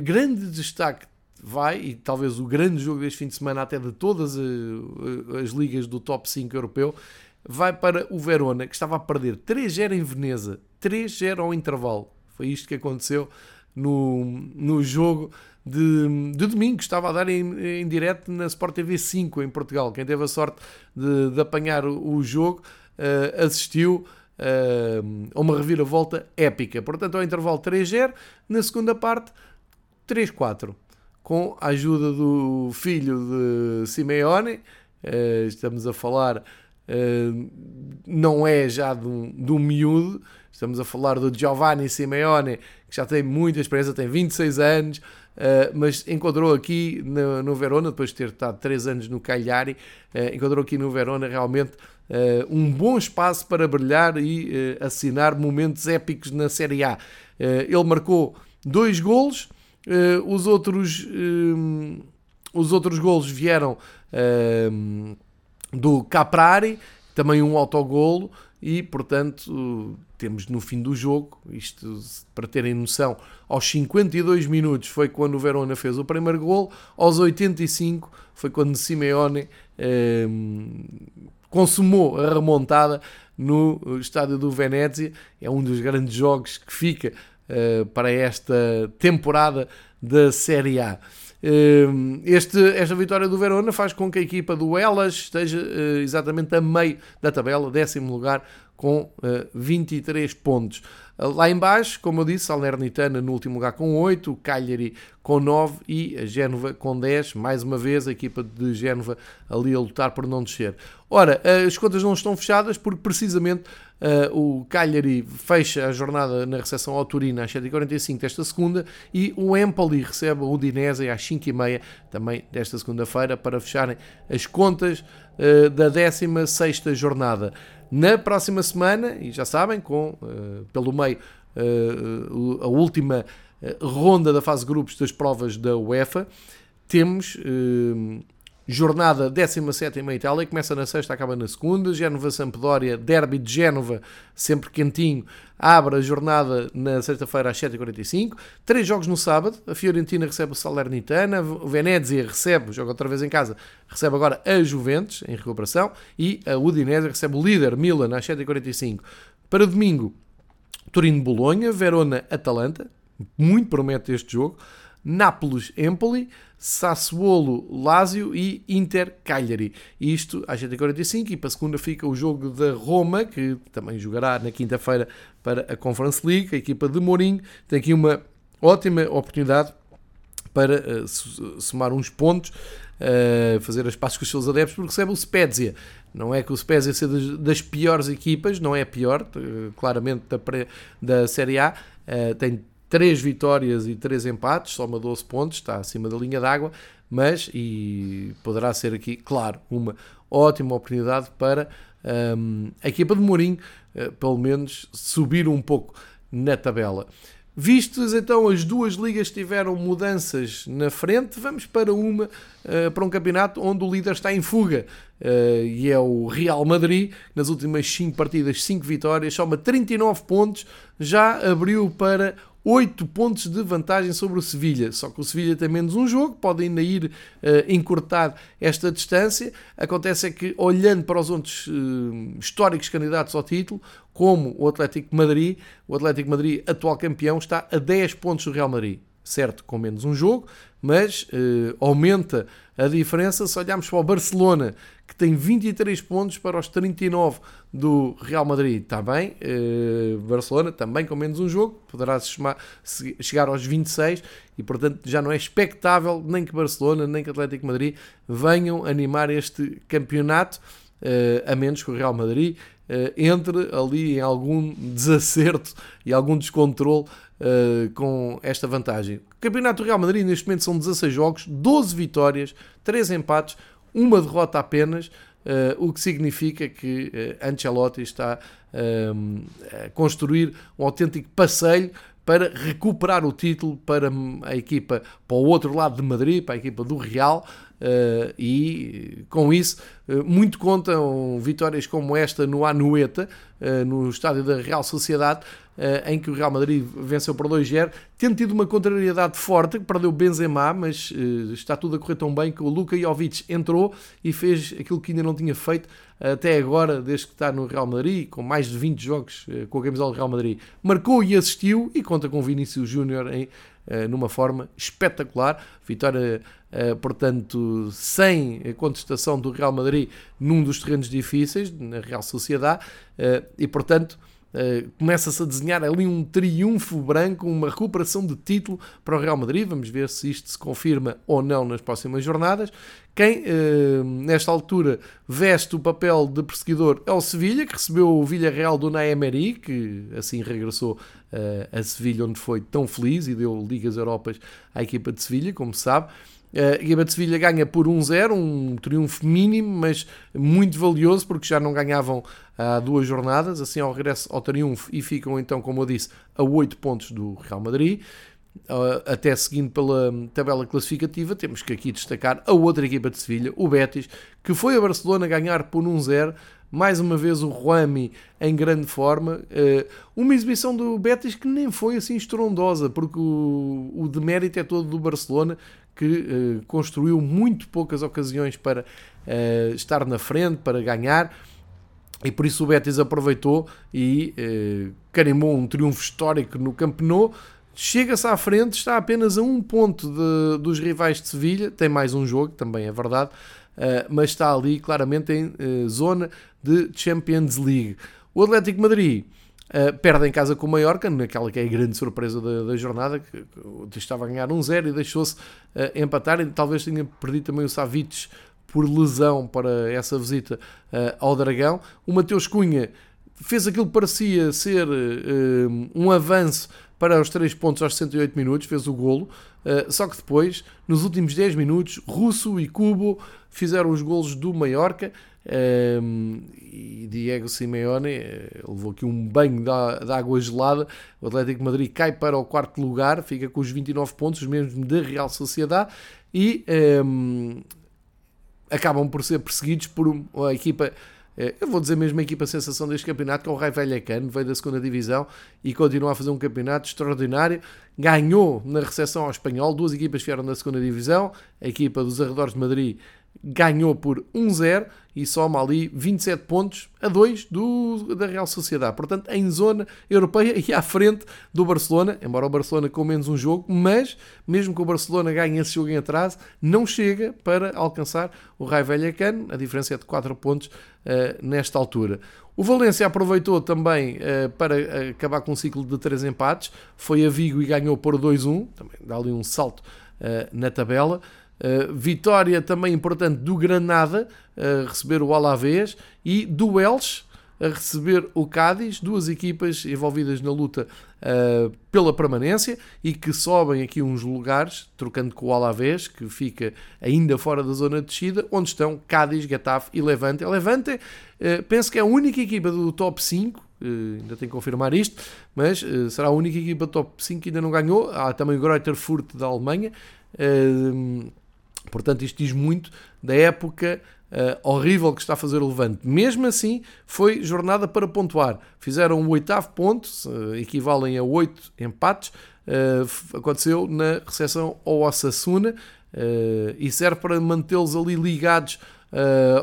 grande destaque vai, e talvez o grande jogo deste fim de semana até de todas as ligas do top 5 europeu, vai para o Verona, que estava a perder 3-0 em Veneza, 3-0 ao intervalo. Foi isto que aconteceu no, no jogo de, de domingo, estava a dar em, em direto na Sport TV 5 em Portugal. Quem teve a sorte de, de apanhar o, o jogo uh, assistiu uh, a uma reviravolta épica. Portanto, ao intervalo 3-0, na segunda parte 3-4. Com a ajuda do filho de Simeone, uh, estamos a falar não é já de um, de um miúdo, estamos a falar do Giovanni Simeone, que já tem muita experiência, tem 26 anos, uh, mas encontrou aqui no, Verona, depois de ter estado 3 anos no Cagliari, uh, encontrou aqui no Verona realmente um bom espaço para brilhar e assinar momentos épicos na Série A. ele marcou dois golos, os outros, os outros golos vieram do Caprari, também um autogolo e, portanto, temos no fim do jogo, isto para terem noção, aos 52 minutos foi quando o Verona fez o primeiro gol, aos 85 foi quando Simeone eh, consumou a remontada no estádio do Venezia. É um dos grandes jogos que fica eh, para esta temporada da Série A. Ehm, este, esta vitória do Verona faz com que a equipa do Elas esteja eh, exatamente a meio da tabela, décimo lugar, com 23 eh, pontos. Eh, lá embaixo, como eu disse, Salernitana no último lugar com 8, o Cagliari com 9 e a Génova com 10. Mais uma vez, a equipa de Génova ali a lutar por não descer. Ora, as contas não estão fechadas porque precisamente Uh, o Cagliari fecha a jornada na recepção ao Turino às 7h45 desta segunda e o Empoli recebe o Udinese às 5h30 também desta segunda-feira para fecharem as contas uh, da 16 jornada. Na próxima semana, e já sabem, com uh, pelo meio a última ronda da fase grupos das provas da UEFA, temos Jornada 17 em Itália, começa na sexta, acaba na segunda. Génova Sampdoria, Derby de Génova, sempre quentinho, abre a jornada na sexta-feira às 7h45. Três jogos no sábado. A Fiorentina recebe o Salernitana, o Venezia recebe, joga outra vez em casa, recebe agora a Juventus em recuperação e a Udinese recebe o líder Milan às 7h45. Para domingo, Turino-Bolonha, Verona-Atalanta, muito promete este jogo. Nápoles-Empoli, Sassuolo-Lazio e Inter-Cagliari. Isto às 7h45 e para a segunda fica o jogo da Roma, que também jogará na quinta-feira para a Conference League. A equipa de Mourinho tem aqui uma ótima oportunidade para uh, somar uns pontos, uh, fazer as passos com os seus adeptos, porque recebe o Spezia. Não é que o Spezia seja das, das piores equipas, não é a pior, uh, claramente da, da Série A, tem 3 vitórias e 3 empates, soma 12 pontos, está acima da linha d'água, mas e poderá ser aqui, claro, uma ótima oportunidade para um, a equipa de Mourinho, uh, pelo menos, subir um pouco na tabela. Vistas então as duas ligas tiveram mudanças na frente, vamos para uma uh, para um campeonato onde o líder está em fuga uh, e é o Real Madrid. Nas últimas 5 partidas, 5 vitórias, soma 39 pontos, já abriu para 8 pontos de vantagem sobre o Sevilha. Só que o Sevilha tem menos um jogo, pode ainda ir uh, encurtar esta distância. Acontece é que, olhando para os outros uh, históricos candidatos ao título, como o Atlético Madrid, o Atlético Madrid, atual campeão, está a 10 pontos do Real Madrid. Certo, com menos um jogo, mas uh, aumenta a diferença se olharmos para o Barcelona, que tem 23 pontos para os 39 do Real Madrid. Está bem, uh, Barcelona também com menos um jogo, poderá -se chegar aos 26 e, portanto, já não é expectável nem que Barcelona nem que Atlético Madrid venham animar este campeonato, a menos que o Real Madrid entre ali em algum desacerto e algum descontrole uh, com esta vantagem. O Campeonato do Real Madrid neste momento são 16 jogos, 12 vitórias, 3 empates, uma derrota apenas, uh, o que significa que uh, Ancelotti está a construir um autêntico passeio para recuperar o título para a equipa, para o outro lado de Madrid, para a equipa do Real, Uh, e com isso uh, muito contam vitórias como esta no Anueta, uh, no estádio da Real Sociedade, em que o Real Madrid venceu por 2-0, tendo tido uma contrariedade forte, que perdeu Benzema, mas está tudo a correr tão bem que o Luka Jovic entrou e fez aquilo que ainda não tinha feito até agora, desde que está no Real Madrid, com mais de 20 jogos com a camisola do Real Madrid. Marcou e assistiu e conta com Vinícius Júnior em numa forma espetacular. Vitória, portanto, sem contestação do Real Madrid num dos terrenos difíceis, na Real Sociedade, eh, e portanto. Uh, começa-se a desenhar ali um triunfo branco, uma recuperação de título para o Real Madrid. Vamos ver se isto se confirma ou não nas próximas jornadas. Quem, uh, nesta altura, veste o papel de perseguidor é o Sevilha, que recebeu o Villarreal do Naemeri, que assim regressou uh, a Sevilha, onde foi tão feliz e deu Ligas Europas à equipa de Sevilha, como se sabe. A equipa de Sevilha ganha por 1-0, um triunfo mínimo, mas muito valioso, porque já não ganhavam há duas jornadas, assim ao regresso ao triunfo, e ficam então, como eu disse, a 8 pontos do Real Madrid. Até seguindo pela tabela classificativa, temos que aqui destacar a outra equipa de Sevilha, o Betis, que foi a Barcelona ganhar por 1-0. Mais uma vez o Ruami em grande forma. Uma exibição do Betis que nem foi assim estrondosa, porque o demérito é todo do Barcelona, que uh, construiu muito poucas ocasiões para uh, estar na frente, para ganhar. E por isso o Betis aproveitou e uh, carimbou um triunfo histórico no Camp Nou. Chega-se à frente, está apenas a um ponto de, dos rivais de Sevilha. Tem mais um jogo, também é verdade, uh, mas está ali claramente em uh, zona de Champions League. O Atlético Madrid Uh, perde em casa com o Mallorca, naquela que é a grande surpresa da, da jornada, que, que, estava a ganhar 1-0 um e deixou-se uh, empatar, e talvez tenha perdido também o Savic por lesão para essa visita uh, ao Dragão. O Mateus Cunha fez aquilo que parecia ser um avanço para os 3 pontos aos 68 minutos, fez o golo, só que depois, nos últimos 10 minutos, Russo e Cubo fizeram os golos do Mallorca, um, e Diego Simeone eh, levou aqui um banho de, de água gelada. O Atlético de Madrid cai para o quarto lugar, fica com os 29 pontos, os mesmos da Real Sociedade, e um, acabam por ser perseguidos por uma equipa. Eh, eu vou dizer mesmo a equipa sensação deste campeonato, que é o Rai Vallecano, veio da segunda divisão e continua a fazer um campeonato extraordinário. Ganhou na recepção ao espanhol, duas equipas vieram da segunda divisão, a equipa dos arredores de Madrid ganhou por 1-0 e soma ali 27 pontos a 2 do, da Real Sociedade. Portanto, em zona europeia e à frente do Barcelona, embora o Barcelona com menos um jogo, mas mesmo que o Barcelona ganhe esse jogo em atraso, não chega para alcançar o Raio Vallecano. A diferença é de 4 pontos uh, nesta altura. O Valência aproveitou também uh, para acabar com um ciclo de 3 empates. Foi a Vigo e ganhou por 2-1. Também dá ali um salto uh, na tabela. Uh, vitória também importante do Granada a receber o Alavés e do Elche a receber o Cádiz, duas equipas envolvidas na luta uh, pela permanência e que sobem aqui uns lugares, trocando com o Alavés, que fica ainda fora da zona de descida, onde estão Cádiz, Getafe e Levante. A Levante, uh, penso que é a única equipa do top 5, uh, ainda tenho que confirmar isto, mas será a única equipa do top 5 que ainda não ganhou. Há também o Greuther Furt da Alemanha Portanto, isto diz muito da época uh, horrível que está a fazer o Levante. Mesmo assim, foi jornada para pontuar. Fizeram o oitavo ponto, uh, equivalem a oito empates. Uh, aconteceu na recepção ao Osasuna e serve para mantê-los ali ligados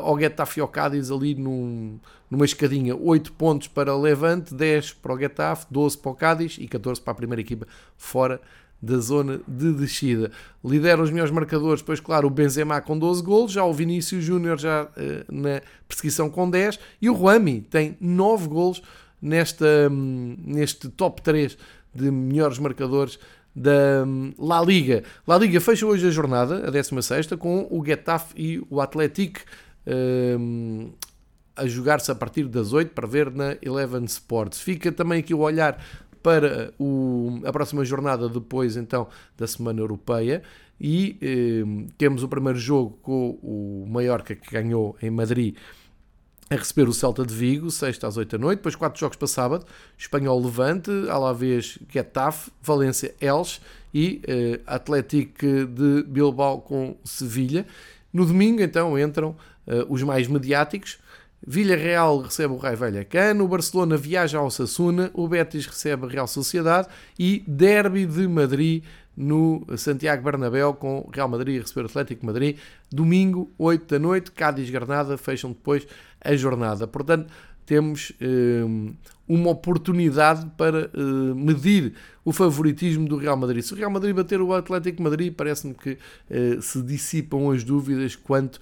ao Getafe e ao Cádiz ali num, numa escadinha. 8 pontos para o Levante, 10 para o Getafe, 12 para o Cádiz e 14 para a primeira equipa fora da zona de descida. Lidera os melhores marcadores, pois claro, o Benzema com 12 golos, já o Vinícius Júnior já uh, na perseguição com 10 e o Rami tem 9 golos nesta, um, neste top 3 de melhores marcadores da um, La Liga. La Liga fecha hoje a jornada, a 16 com o Getafe e o Atlético um, a jogar-se a partir das 8 para ver na Eleven Sports. Fica também aqui o olhar para o, a próxima jornada depois então da Semana Europeia. E eh, temos o primeiro jogo com o Mallorca que ganhou em Madrid a receber o Celta de Vigo, sexta às 8 da noite, depois quatro jogos para sábado, Espanhol Levante, Alavés Getafe, Valência Elche e eh, Atlético de Bilbao com Sevilha. No domingo então entram eh, os mais mediáticos, Villarreal recebe o Rai Vallecano, o Barcelona viaja ao Sassuna, o Betis recebe a Real Sociedade e Derby de Madrid no Santiago Bernabéu com Real Madrid a receber o Atlético Madrid. Domingo, 8 da noite, Cádiz-Granada fecham depois a jornada. Portanto, temos um, uma oportunidade para uh, medir o favoritismo do Real Madrid. Se o Real Madrid bater o Atlético Madrid, parece-me que uh, se dissipam as dúvidas quanto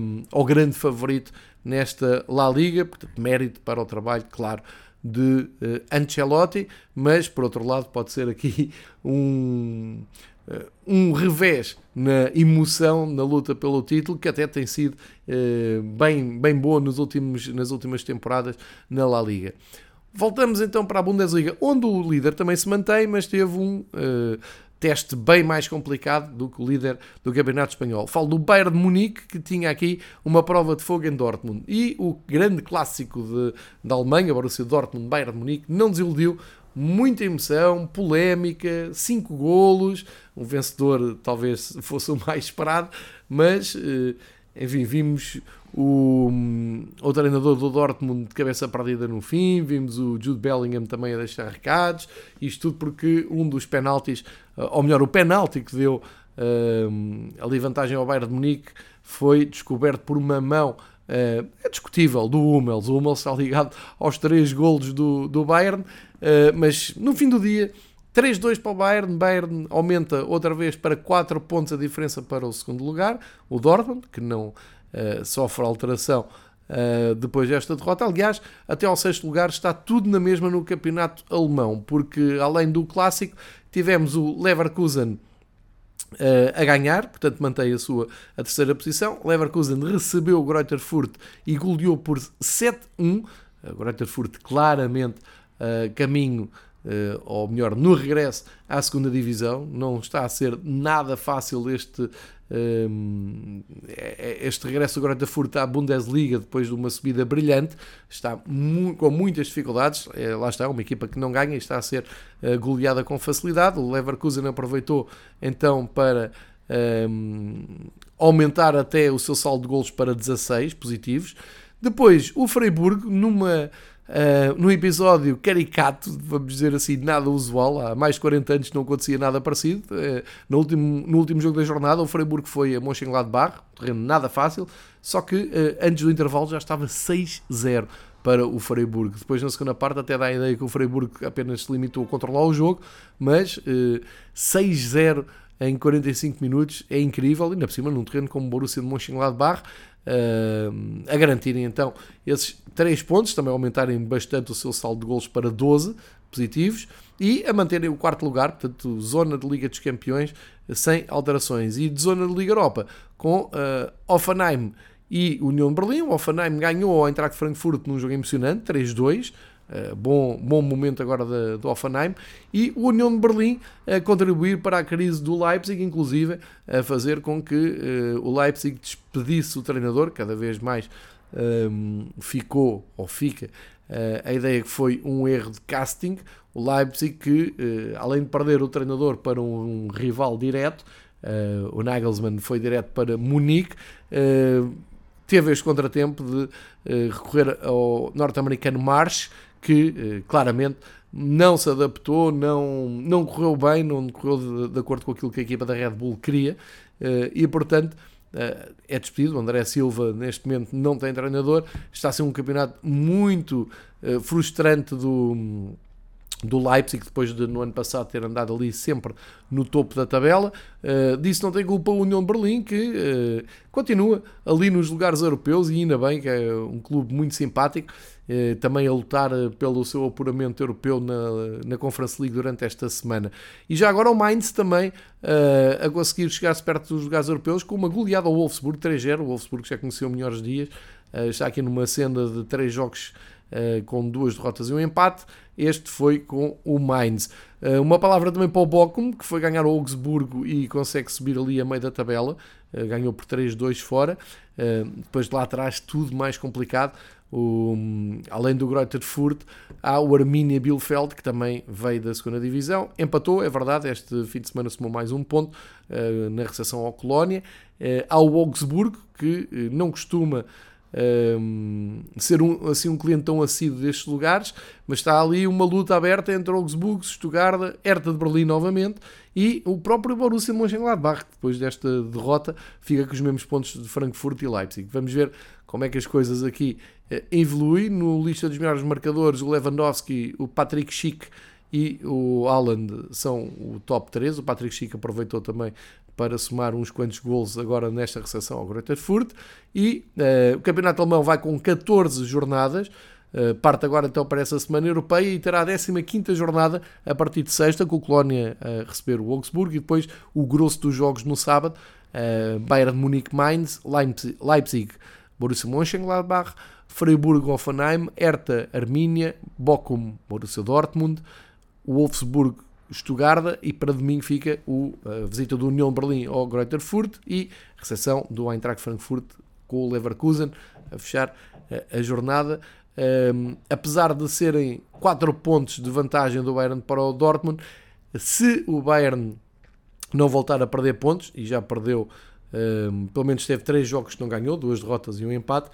um, ao grande favorito nesta La Liga, portanto, mérito para o trabalho, claro, de uh, Ancelotti, mas por outro lado pode ser aqui um, uh, um revés na emoção na luta pelo título, que até tem sido uh, bem, bem boa nos últimos, nas últimas temporadas na La Liga. Voltamos então para a Bundesliga, onde o líder também se mantém, mas teve um teste bem mais complicado do que o líder do Campeonato Espanhol. Falo do Bayern de Munique, que tinha aqui uma prova de fogo em Dortmund. E o grande clássico de, da Alemanha, Borussia Dortmund, Bayern de Munique, não desiludiu. Muita emoção, polémica, cinco golos. O vencedor talvez fosse o mais esperado, mas, eh, enfim, vimos o, o treinador do Dortmund de cabeça perdida no fim, vimos o Jude Bellingham também a deixar recados, isto tudo porque um dos penaltis, eh, ou melhor, o penalti que deu uh, ali vantagem ao Bayern de Munique foi descoberto por uma mão uh, é discutível do Hummels, o Hummels está ligado aos três golos do, do Bayern, uh, mas no fim do dia 3-2 para o Bayern, Bayern aumenta outra vez para 4 pontos a diferença para o segundo lugar, o Dortmund, que não uh, sofre alteração uh, depois desta derrota. Aliás, até ao sexto lugar está tudo na mesma no campeonato alemão, porque além do clássico, tivemos o Leverkusen Uh, a ganhar, portanto mantém a sua a terceira posição. Leverkusen recebeu o Greuther Furt e goleou por 7-1. O Greuther claramente uh, caminho ou melhor, no regresso à segunda divisão. Não está a ser nada fácil este, um, eh, este regresso agora da Furta à Bundesliga depois de uma subida brilhante. Está com muitas dificuldades. Lá está, uma equipa que não ganha e está a ser goleada com facilidade. O Leverkusen aproveitou então para. Um, aumentar até o seu saldo de golos para 16 positivos. Depois, o Freiburg, numa Uh, no episódio caricato, vamos dizer assim, nada usual, há mais de 40 anos não acontecia nada parecido. Uh, no, último, no último jogo da jornada, o Freiburg foi a Mönchengladbach, terreno nada fácil, só que uh, antes do intervalo já estava 6-0 para o Freiburg. Depois, na segunda parte, até dá a ideia que o Freiburg apenas se limitou a controlar o jogo, mas 6-0 em 45 minutos é incrível, ainda por cima num terreno como o Borussia de Mönchengladbach, a garantirem então esses 3 pontos, também aumentarem bastante o seu saldo de golos para 12 positivos e a manterem o quarto lugar, portanto, zona de Liga dos Campeões sem alterações e de zona de Liga Europa com uh, Offenheim e União de Berlim. O Offenheim ganhou ao Eintracht Frankfurt num jogo emocionante, 3-2. Uh, bom, bom momento agora do Offenheim e o União de Berlim a contribuir para a crise do Leipzig, inclusive a fazer com que uh, o Leipzig despedisse o treinador, cada vez mais um, ficou ou fica uh, a ideia que foi um erro de casting. O Leipzig, que além de perder o treinador para um, um rival direto, o Nagelsmann foi direto para Munique. teve este contratempo de recorrer ao norte-americano Marsh, que claramente não se adaptou, não, não correu bem, não correu de, de acordo com aquilo que a equipa da Red Bull queria e, portanto, é despedido. O André Silva, neste momento, não tem treinador. Está a ser um campeonato muito frustrante do do Leipzig, depois de no ano passado ter andado ali sempre no topo da tabela. Disso não tem culpa a União de Berlim, que continua ali nos lugares europeus e ainda bem que é um clube muito simpático, também a lutar pelo seu apuramento europeu na, na Conference League durante esta semana. E já agora o Mainz também a conseguir chegar-se perto dos lugares europeus com uma goleada ao Wolfsburg 3-0. O Wolfsburg já conheceu melhores dias, está aqui numa senda de três jogos uh, com duas derrotas e um empate. Este foi com o Mainz. Uh, uma palavra também para o Bochum, que foi ganhar o Augsburgo e consegue subir ali a meio da tabela. Uh, ganhou por 3-2 fora. depois de lá atrás, tudo mais complicado. O, além do Greuther Furt, há o Arminia Bielefeld, que também veio da segunda divisão. Empatou, é verdade, este fim de semana somou mais um ponto uh, na recepção ao Colónia. Uh, há o Augsburgo, que uh, não costuma um, ser um, assim um cliente tão assíduo destes lugares, mas está ali uma luta aberta entre Augsburg, Stuttgart, Hertha de Berlim novamente e o próprio Borussia Mönchengladbach, que depois desta derrota fica com os mesmos pontos de Frankfurt e Leipzig. Vamos ver como é que as coisas aqui uh, evoluem. No lista dos melhores marcadores, o Lewandowski, o Patrick Schick e o Haaland são o top 3. O Patrick Schick aproveitou também para somar uns quantos gols agora nesta recepção ao Greuther Furt. E uh, o Campeonato Alemão vai com 14 jornadas. Uh, parte agora então para essa semana europeia e terá a 15 jornada a partir de sexta, com o Colónia a receber o Augsburg e depois o grosso dos jogos no sábado: uh, Bayern de Munique, Mainz, Leipzig, Leipzig Borussia Mönchengladbach, Freiburg, Hoffenheim, Hertha, Arminia, Bochum, Borussia Dortmund, Wolfsburg, Stuttgart e para domingo fica a visita do União Berlim ao Greuther Furt e recepção do Eintracht Frankfurt com o Leverkusen a fechar a, a jornada. Um, apesar de serem 4 pontos de vantagem do Bayern para o Dortmund, se o Bayern não voltar a perder pontos, e já perdeu, um, pelo menos teve 3 jogos que não ganhou, duas derrotas e um empate,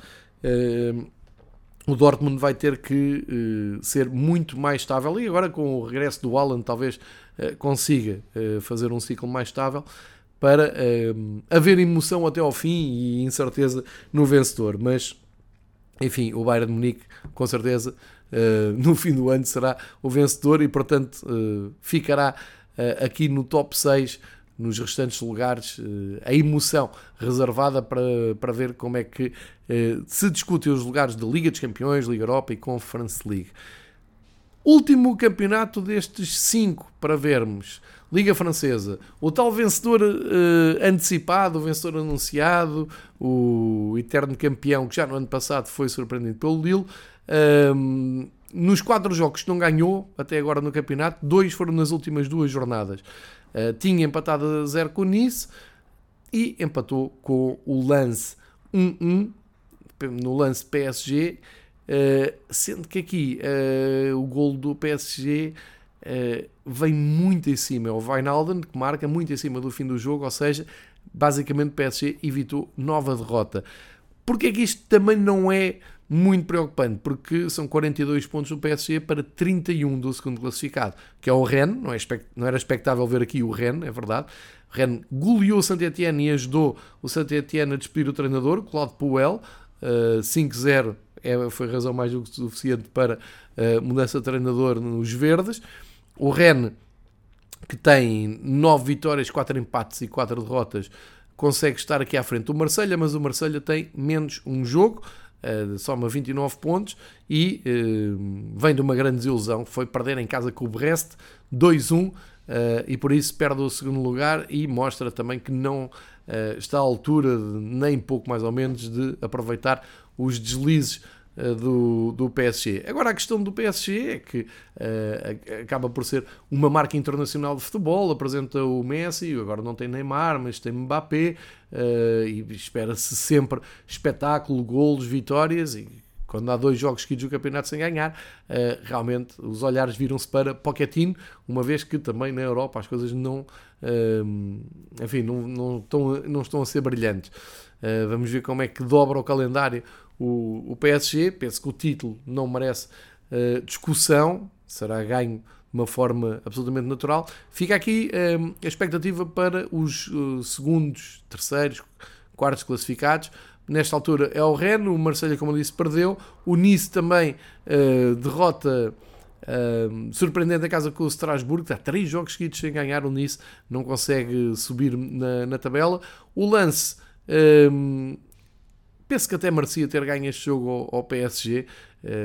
o Dortmund vai ter que uh, ser muito mais estável e agora com o regresso do Alan talvez uh, consiga uh, fazer um ciclo mais estável para haver emoção até ao fim e incerteza no vencedor. Mas, enfim, o Bayern de Munique com certeza no fim do ano será o vencedor e portanto ficará aqui no top 6 nos restantes lugares, eh, a emoção reservada para, para ver como é que eh, se discutem os lugares de Liga dos Campeões, Liga Europa e Conference League. Último campeonato destes cinco para vermos. Liga Francesa. O tal vencedor uh, antecipado, o vencedor anunciado, o eterno campeão que já no ano passado foi surpreendido pelo Lille. Um, nos quatro jogos que não ganhou até agora no campeonato, dois foram nas últimas duas jornadas. Uh, tinha empatado a 0 com o Nice e empatou com o lance 1-1 no lance PSG, uh, eh, sendo que aqui uh, o gol do PSG vem muito em cima. É o Wijnaldum que marca muito em cima do fim do jogo, ou seja, basicamente o PSG evitou nova derrota. Porque é que isto também não é muito preocupante, porque são 42 pontos do PSG para 31 do segundo classificado, que é o Rennes, não, é não era expectável ver aqui o Rennes, é verdade. O Rennes goleou o Saint-Etienne e ajudou o Saint-Etienne a despedir o treinador, Claude Puel, uh, 5-0 é, foi razão mais do que suficiente para uh, mudança de treinador nos verdes. O Rennes, que tem 9 vitórias, 4 empates e 4 derrotas, consegue estar aqui à frente do Marselha, mas o Marselha tem menos um jogo, soma 29 pontos e uh, vem de uma grande desilusão, foi perder em casa com o Brest 2-1 uh, e por isso perde o segundo lugar e mostra também que não está à altura, nem pouco mais ou menos, de aproveitar os deslizes eh, do, do PSG. Agora, a questão do PSG é que uh, acaba por ser uma marca internacional de futebol, apresenta o Messi, agora não tem Neymar, mas tem Mbappé, uh, e espera-se sempre espetáculo, golos, vitórias, e quando há dois jogos seguidos do campeonato sem ganhar, uh, realmente os olhares viram-se para Pochettino, uma vez que também na Europa as coisas não, enfim, não, não, estão, não estão a ser brilhantes. Vamos ver como é que dobra o calendário o, o PSG. Penso que o título não merece discussão, será ganho de uma forma absolutamente natural. Fica aqui a expectativa para os segundos, terceiros, quartos classificados. Nesta altura é o Rennes, o Marselha como eu disse, perdeu, o Nice também uh, derrota uh, surpreendente a casa com o Strasbourg, está três jogos seguidos sem ganhar, o Nice não consegue subir na, na tabela, o Lance uh, penso que até merecia ter ganho este jogo ao, ao PSG,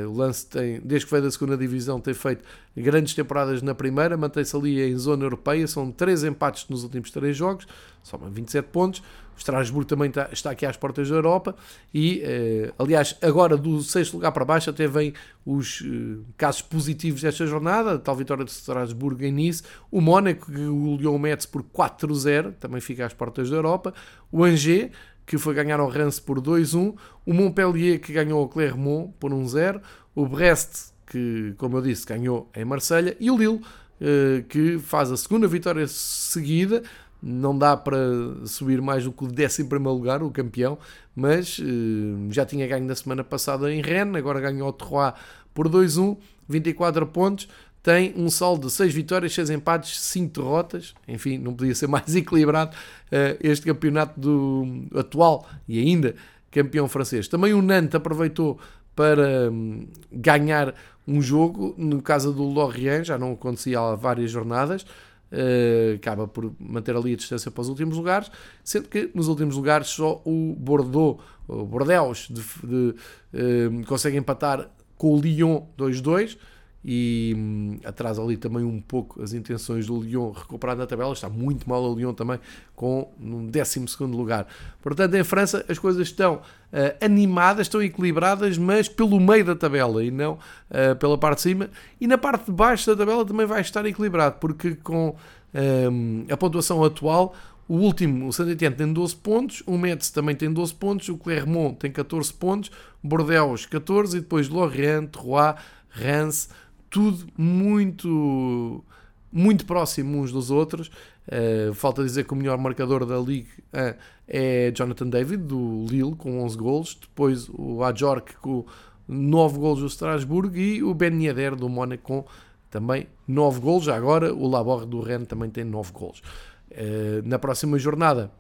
o Lance tem, desde que veio da segunda divisão, tem feito grandes temporadas na primeira, mantém-se ali em zona europeia, são três empates nos últimos três jogos, soma 27 pontos. O Estrasburgo também está, está, aqui às portas da Europa. E, eh, aliás, agora do sexto lugar para baixo até vem os eh, casos positivos desta jornada, a tal vitória de Estrasburgo em Nice, o Mónaco que o Lyon mete por 4-0, também fica às portas da Europa, o Angers que foi ganhar ao Reims por 2-1, o Montpellier que ganhou ao Clermont por 1-0, o Brest que, como eu disse, ganhou em Marselha e o Lille eh, que faz a segunda vitória seguida, não dá para subir mais do que o 11 lugar, o campeão, mas uh, já tinha ganho na semana passada em Rennes, agora ganhou o Troyes por 2-1, 24 pontos, tem um saldo de 6 vitórias, 6 empates, 5 derrotas, enfim, não podia ser mais equilibrado uh, este campeonato do atual e ainda campeão francês. Também o Nantes aproveitou para um, ganhar um jogo, no caso do Lorient, já não acontecia há várias jornadas, Uh, acaba por manter ali a distância para os últimos lugares, sendo que nos últimos lugares só o Bordeaux, o Bordeaux, de, de, uh, consegue empatar com o Lyon 2-2 e hum, atrasa ali também um pouco as intenções do Lyon recuperar na tabela. Está muito mal o Lyon também, com um 12 lugar. Portanto, em França as coisas estão uh, animadas, estão equilibradas, mas pelo meio da tabela e não uh, pela parte de cima. E na parte de baixo da tabela também vai estar equilibrado, porque com um, a pontuação atual. O último, o Saint-Étienne, tem 12 pontos, o Metz também tem 12 pontos, o Clermont tem 14 pontos, Bordeaux 14 e depois Lorient, Troyes, Reims, tudo muito muito próximo uns dos outros. Uh, falta dizer que o melhor marcador da Liga uh, é Jonathan David, do Lille, com 11 golos. Depois o Ajork, com 9 golos do Strasbourg. E o Ben Yedder, do Mónaco, com também 9 golos. Já agora, o Laborde, do Rennes, também tem 9 golos. Uh, na próxima jornada,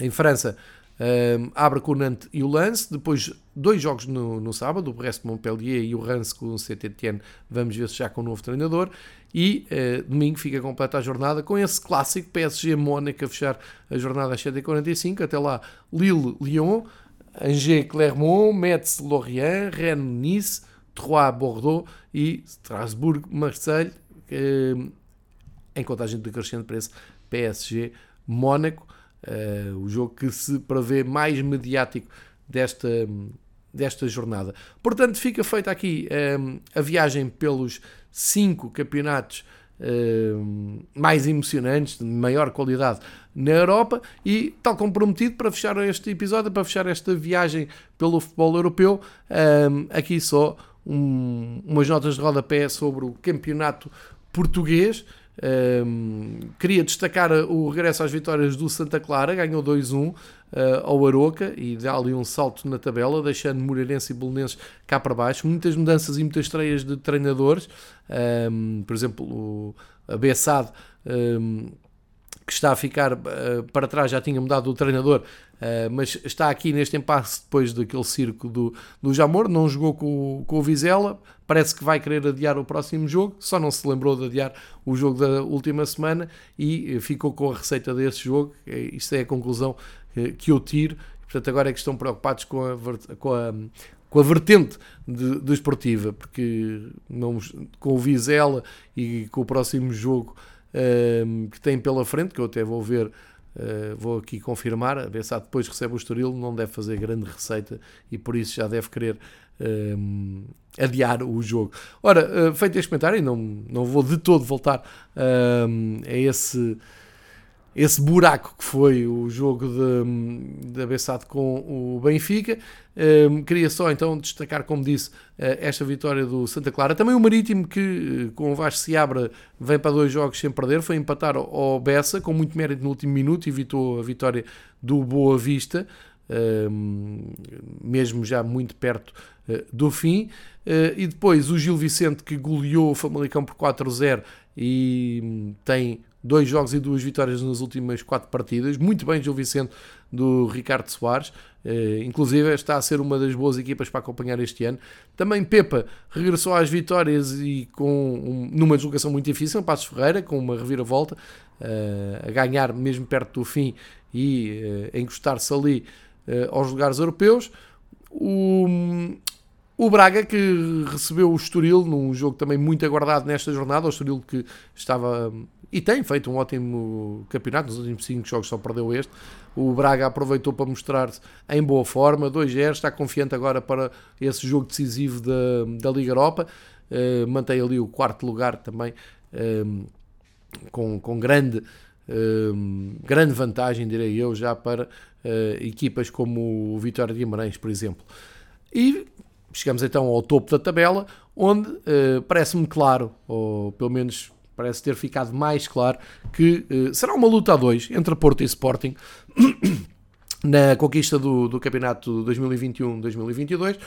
em França, um, abre com o Nantes e o Lance, depois dois jogos no, no sábado, o Brest Montpellier e o Rance com o Saint-Etienne, vamos ver se já com o novo treinador, e uh, domingo fica completa a jornada com esse clássico PSG-Mónaco a fechar a jornada às 7h45, até lá Lille-Lyon, Angers-Clermont, Metz-Lorient, Rennes-Nice, Troyes-Bordeaux e Strasbourg-Marseille, uh, em contagem decrescente para esse PSG-Mónaco, Uh, o jogo que se prevê mais mediático desta, desta jornada. Portanto, fica feita aqui um, eh, a viagem pelos cinco campeonatos um, eh, mais emocionantes, de maior qualidade na Europa e, tal como prometido, para fechar este episódio, para fechar esta viagem pelo futebol europeu, um, aqui só um, umas notas de rodapé sobre o campeonato português. Um, queria destacar o regresso às vitórias do Santa Clara, ganhou 2-1 uh, ah, ao Aroca e dá ali um salto na tabela, deixando Moreirense e Bolonenses cá para baixo. Muitas mudanças e muitas estreias de treinadores, um, por exemplo, o, a Bessade. Um, que está a ficar uh, para trás, já tinha mudado o treinador, uh, mas está aqui neste impasse depois daquele circo do, do Jamor, não jogou com, com o Vizela, parece que vai querer adiar o próximo jogo, só não se lembrou de adiar o jogo da última semana e ficou com a receita desse jogo, isto é a conclusão que eu tiro, portanto agora é que estão preocupados com a, com a, com a vertente de, desportiva, porque não, com o Vizela e com o próximo jogo que tem pela frente, que eu até vou ver, uh, vou aqui confirmar, a se depois recebe o Estoril, não deve fazer grande receita e por isso já deve querer ehm, adiar o jogo. Ora, uh, feito este comentário, não, não vou de todo voltar a esse esse buraco que foi o jogo de, de Abessado com o Benfica. Um, queria só então destacar, como disse, uh, esta vitória do Santa Clara. Também o Marítimo, que com o Vasco se abre, vem para dois jogos sem perder, foi empatar ao Bessa, com muito mérito no último minuto, evitou a vitória do Boa Vista, um, mesmo já muito perto uh, do fim. E depois o Gil Vicente, que goleou o Famalicão por 4-0 e um, tem dois jogos e duas vitórias nas últimas quatro partidas. Muito bem, Gil Vicente, do Ricardo Soares. Uh, inclusive, está a ser uma das boas equipas para acompanhar este ano. Também Pepa regressou às vitórias e com um, numa deslocação muito difícil, Passos Ferreira, com uma reviravolta, uh, a ganhar mesmo perto do fim e uh, encostar-se ali aos lugares europeus. O, o Braga, que recebeu o Estoril num jogo também muito aguardado nesta jornada, o Estoril que estava e tem feito um ótimo campeonato, nos últimos 5 jogos só perdeu este. O Braga aproveitou para mostrar-se em boa forma, 2-0, está confiante agora para esse jogo decisivo da, da Liga Europa, uh, mantém ali o quarto lugar também um, eh, com, com grande, um, eh, grande vantagem, direi eu, já para uh, equipas como o Vitória de Guimarães, por exemplo. E chegamos então ao topo da tabela, onde uh, parece-me claro, ou pelo menos parece ter ficado mais claro que uh, será uma luta a dois entre Porto e Sporting na conquista do, do campeonato 2021-2022.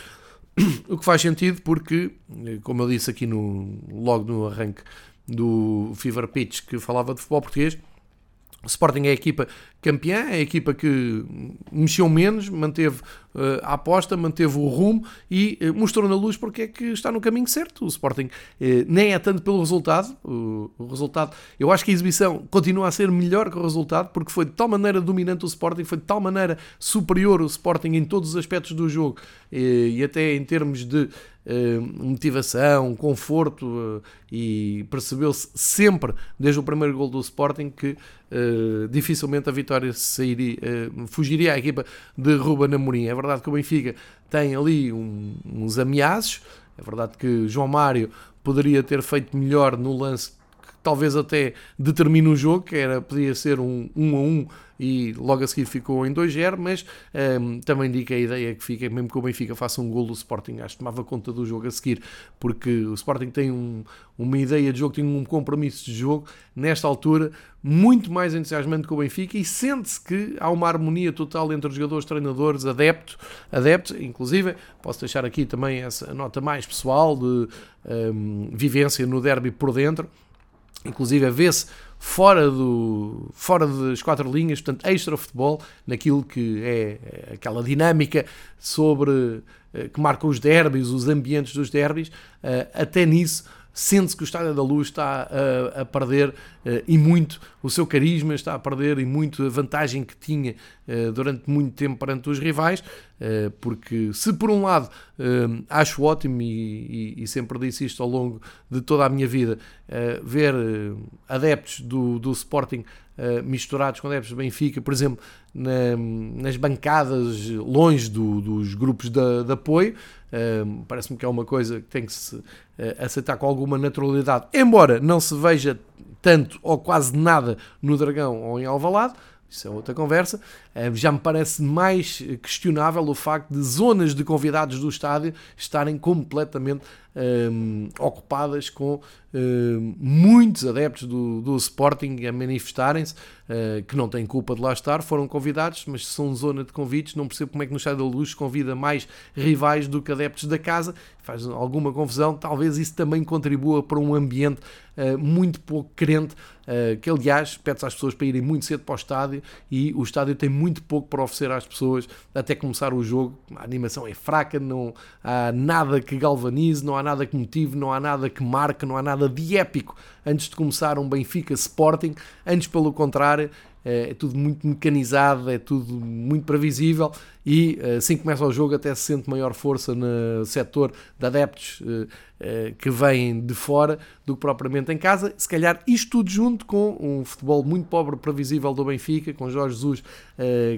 O que faz sentido porque, eh, como eu disse aqui no, logo no arranque do Fever Pitch que falava de futebol português, o Sporting é a equipa campeã, é a equipa que mexeu menos, manteve uh, a aposta, manteve o rumo e uh, mostrou na luz porque é que está no caminho certo. O Sporting uh, nem é tanto pelo resultado, o, o, resultado, eu acho que a exibição continua a ser melhor que o resultado porque foi de tal maneira dominante o Sporting, foi de tal maneira superior o Sporting em todos os aspectos do jogo e até em termos de motivação, conforto e percebeu-se sempre desde o primeiro gol do Sporting que dificilmente a vitória sairia, fugiria à equipa de Ruben Amorim. É verdade que o Benfica tem ali uns ameaços, é verdade que João Mário poderia ter feito melhor no lance talvez até determine o jogo, que era, podia ser um 1 um a 1 um, e logo a seguir ficou em 2-0, mas um, ehm, também digo que a ideia é que fica, mesmo que o Benfica faça um gol do Sporting, acho que tomava conta do jogo a seguir, porque o Sporting tem um, uma ideia de jogo, tem um compromisso de jogo, nesta altura, muito mais entusiasmante que o Benfica e sente-se que há uma harmonia total entre os jogadores, treinadores, adeptos, adeptos, inclusive, posso deixar aqui também essa nota mais pessoal de ehm, vivência no derby por dentro, inclusive vê-se fora, do, fora das quatro linhas, portanto, extra futebol, naquilo que é, é aquela dinâmica sobre eh, que marca os derbys, os ambientes dos derbys, eh, até nisso sente-se que o Estádio da Luz está a, a perder uh, e muito o seu carisma, está a perder e muito a vantagem que tinha uh, durante muito tempo perante os rivais, porque se por um lado acho ótimo e, e, e, sempre disse isto ao longo de toda a minha vida, ver adeptos do, do Sporting misturados com adeptos do Benfica, por exemplo, na, nas bancadas longe do, dos grupos de, de apoio, Parece-me que é uma coisa que tem que se aceitar com alguma naturalidade, embora não se veja tanto ou quase nada no Dragão ou em Alvalade, isso é outra conversa. Já me parece mais questionável o facto de zonas de convidados do estádio estarem completamente um, ocupadas com um, muitos adeptos do, do Sporting a manifestarem-se, uh, que não têm culpa de lá estar, foram convidados, mas são zona de convites, não percebo como é que no Estádio da Luz convida mais rivais do que adeptos da casa, faz alguma confusão, talvez isso também contribua para um ambiente uh, muito pouco crente, uh, que aliás pede-se às pessoas para irem muito cedo para o estádio e o estádio tem muito pouco para oferecer às pessoas até começar o jogo, a animação é fraca, não há nada que galvanize, não há nada que motive, não há nada que marque, não há nada de épico. Antes de começar um Benfica Sporting, antes pelo contrário, é, é tudo muito mecanizado, é tudo muito previsível e eh, assim que começa o jogo até se sente maior força no setor de adeptos eh, eh, que vêm de fora do que propriamente em casa. Se calhar isto tudo junto com um futebol muito pobre previsível do Benfica, com Jorge Jesus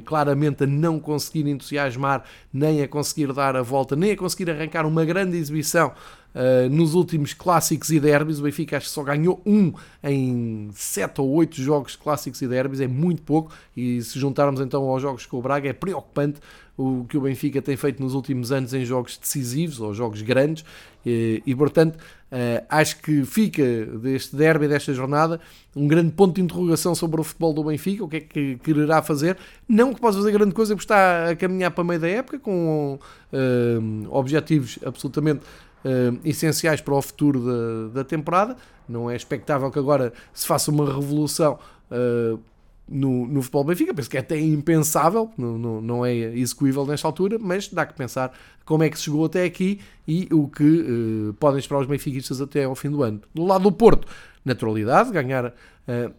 claramente a não conseguir entusiasmar, nem a conseguir dar a volta, nem a conseguir arrancar uma grande exibição Uh, nos últimos clássicos e derbys, o Benfica acho que só ganhou um em 7 ou 8 jogos clássicos e derbys, é muito pouco. E se juntarmos então aos jogos com o Braga, é preocupante o que o Benfica tem feito nos últimos anos em jogos decisivos ou jogos grandes e, e portanto uh, acho que fica deste derby, desta jornada, um grande ponto de interrogação sobre o futebol do Benfica, o que é que quererá fazer, não que possa fazer grande coisa porque está a caminhar para meio da época com uh, objetivos absolutamente Uh, essenciais para o futuro da, da, temporada. Não é expectável que agora se faça uma revolução uh, no, no futebol Benfica. Penso que é até impensável, não, não, não é execuível nesta altura, mas dá que pensar como é que se chegou até aqui e o que uh, podem esperar os benfiquistas até ao fim do ano. Do lado do Porto, naturalidade, ganhar uh,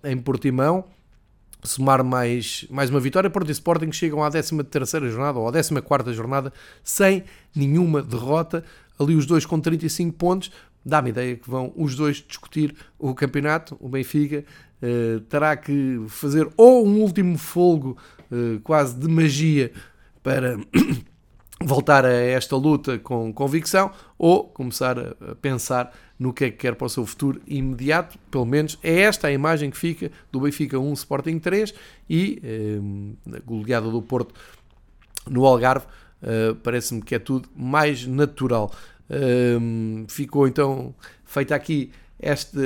em Portimão, somar mais, mais uma vitória. Porto e Sporting chegam à 13 jornada ou à 14 jornada sem nenhuma derrota. Ali os dois com 35 pontos. Dá-me ideia que vão os dois discutir o campeonato. O Benfica uh, terá que fazer ou um último folgo uh, quase de magia para voltar a esta luta com convicção ou começar a pensar no que é que quer para o seu futuro imediato. Pelo menos é esta a imagem que fica do Benfica 1 Sporting 3 e eh, a goleada do Porto no Algarve. Uh, Parece-me que é tudo mais natural. Uh, ficou então feita aqui esta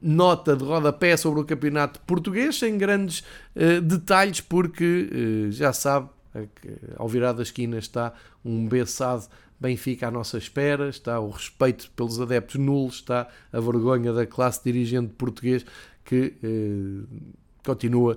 nota de rodapé sobre o campeonato português, sem grandes uh, detalhes, porque uh, já sabe, ao virar da esquina está um Bessado Benfica à nossa espera, está o respeito pelos adeptos nulos, está a vergonha da classe dirigente português que continua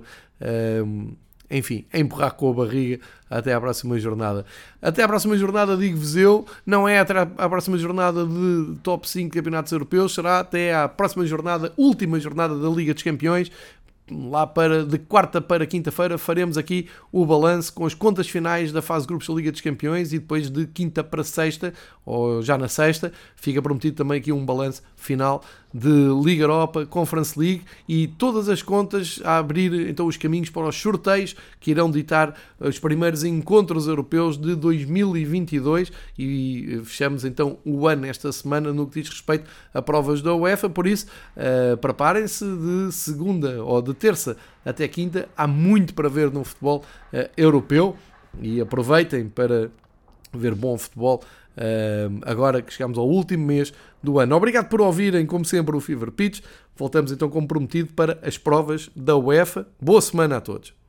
enfim, empurrar com a barriga até à próxima jornada. Até à próxima jornada, digo-vos eu, não é até à próxima jornada de top 5 campeonatos europeus, será até à próxima jornada, última jornada da Liga dos Campeões. Lá para de quarta para quinta-feira faremos aqui o balanço com as contas finais da fase de grupos da Liga dos Campeões e depois de quinta para sexta, ou já na sexta, fica prometido também aqui um balanço final de Liga Europa, Conference League e todas as contas a abrir então os caminhos para os sorteios que irão ditar os primeiros encontros europeus de 2022 e fechamos então o ano esta semana no que diz respeito a provas da UEFA, por isso uh, preparem-se de segunda ou de terça até quinta, há muito para ver no futebol uh, europeu. E aproveitem para ver bom futebol agora que chegamos ao último mês do ano. Obrigado por ouvirem, como sempre, o Fever Pitch. Voltamos então como prometido para as provas da UEFA. Boa semana a todos.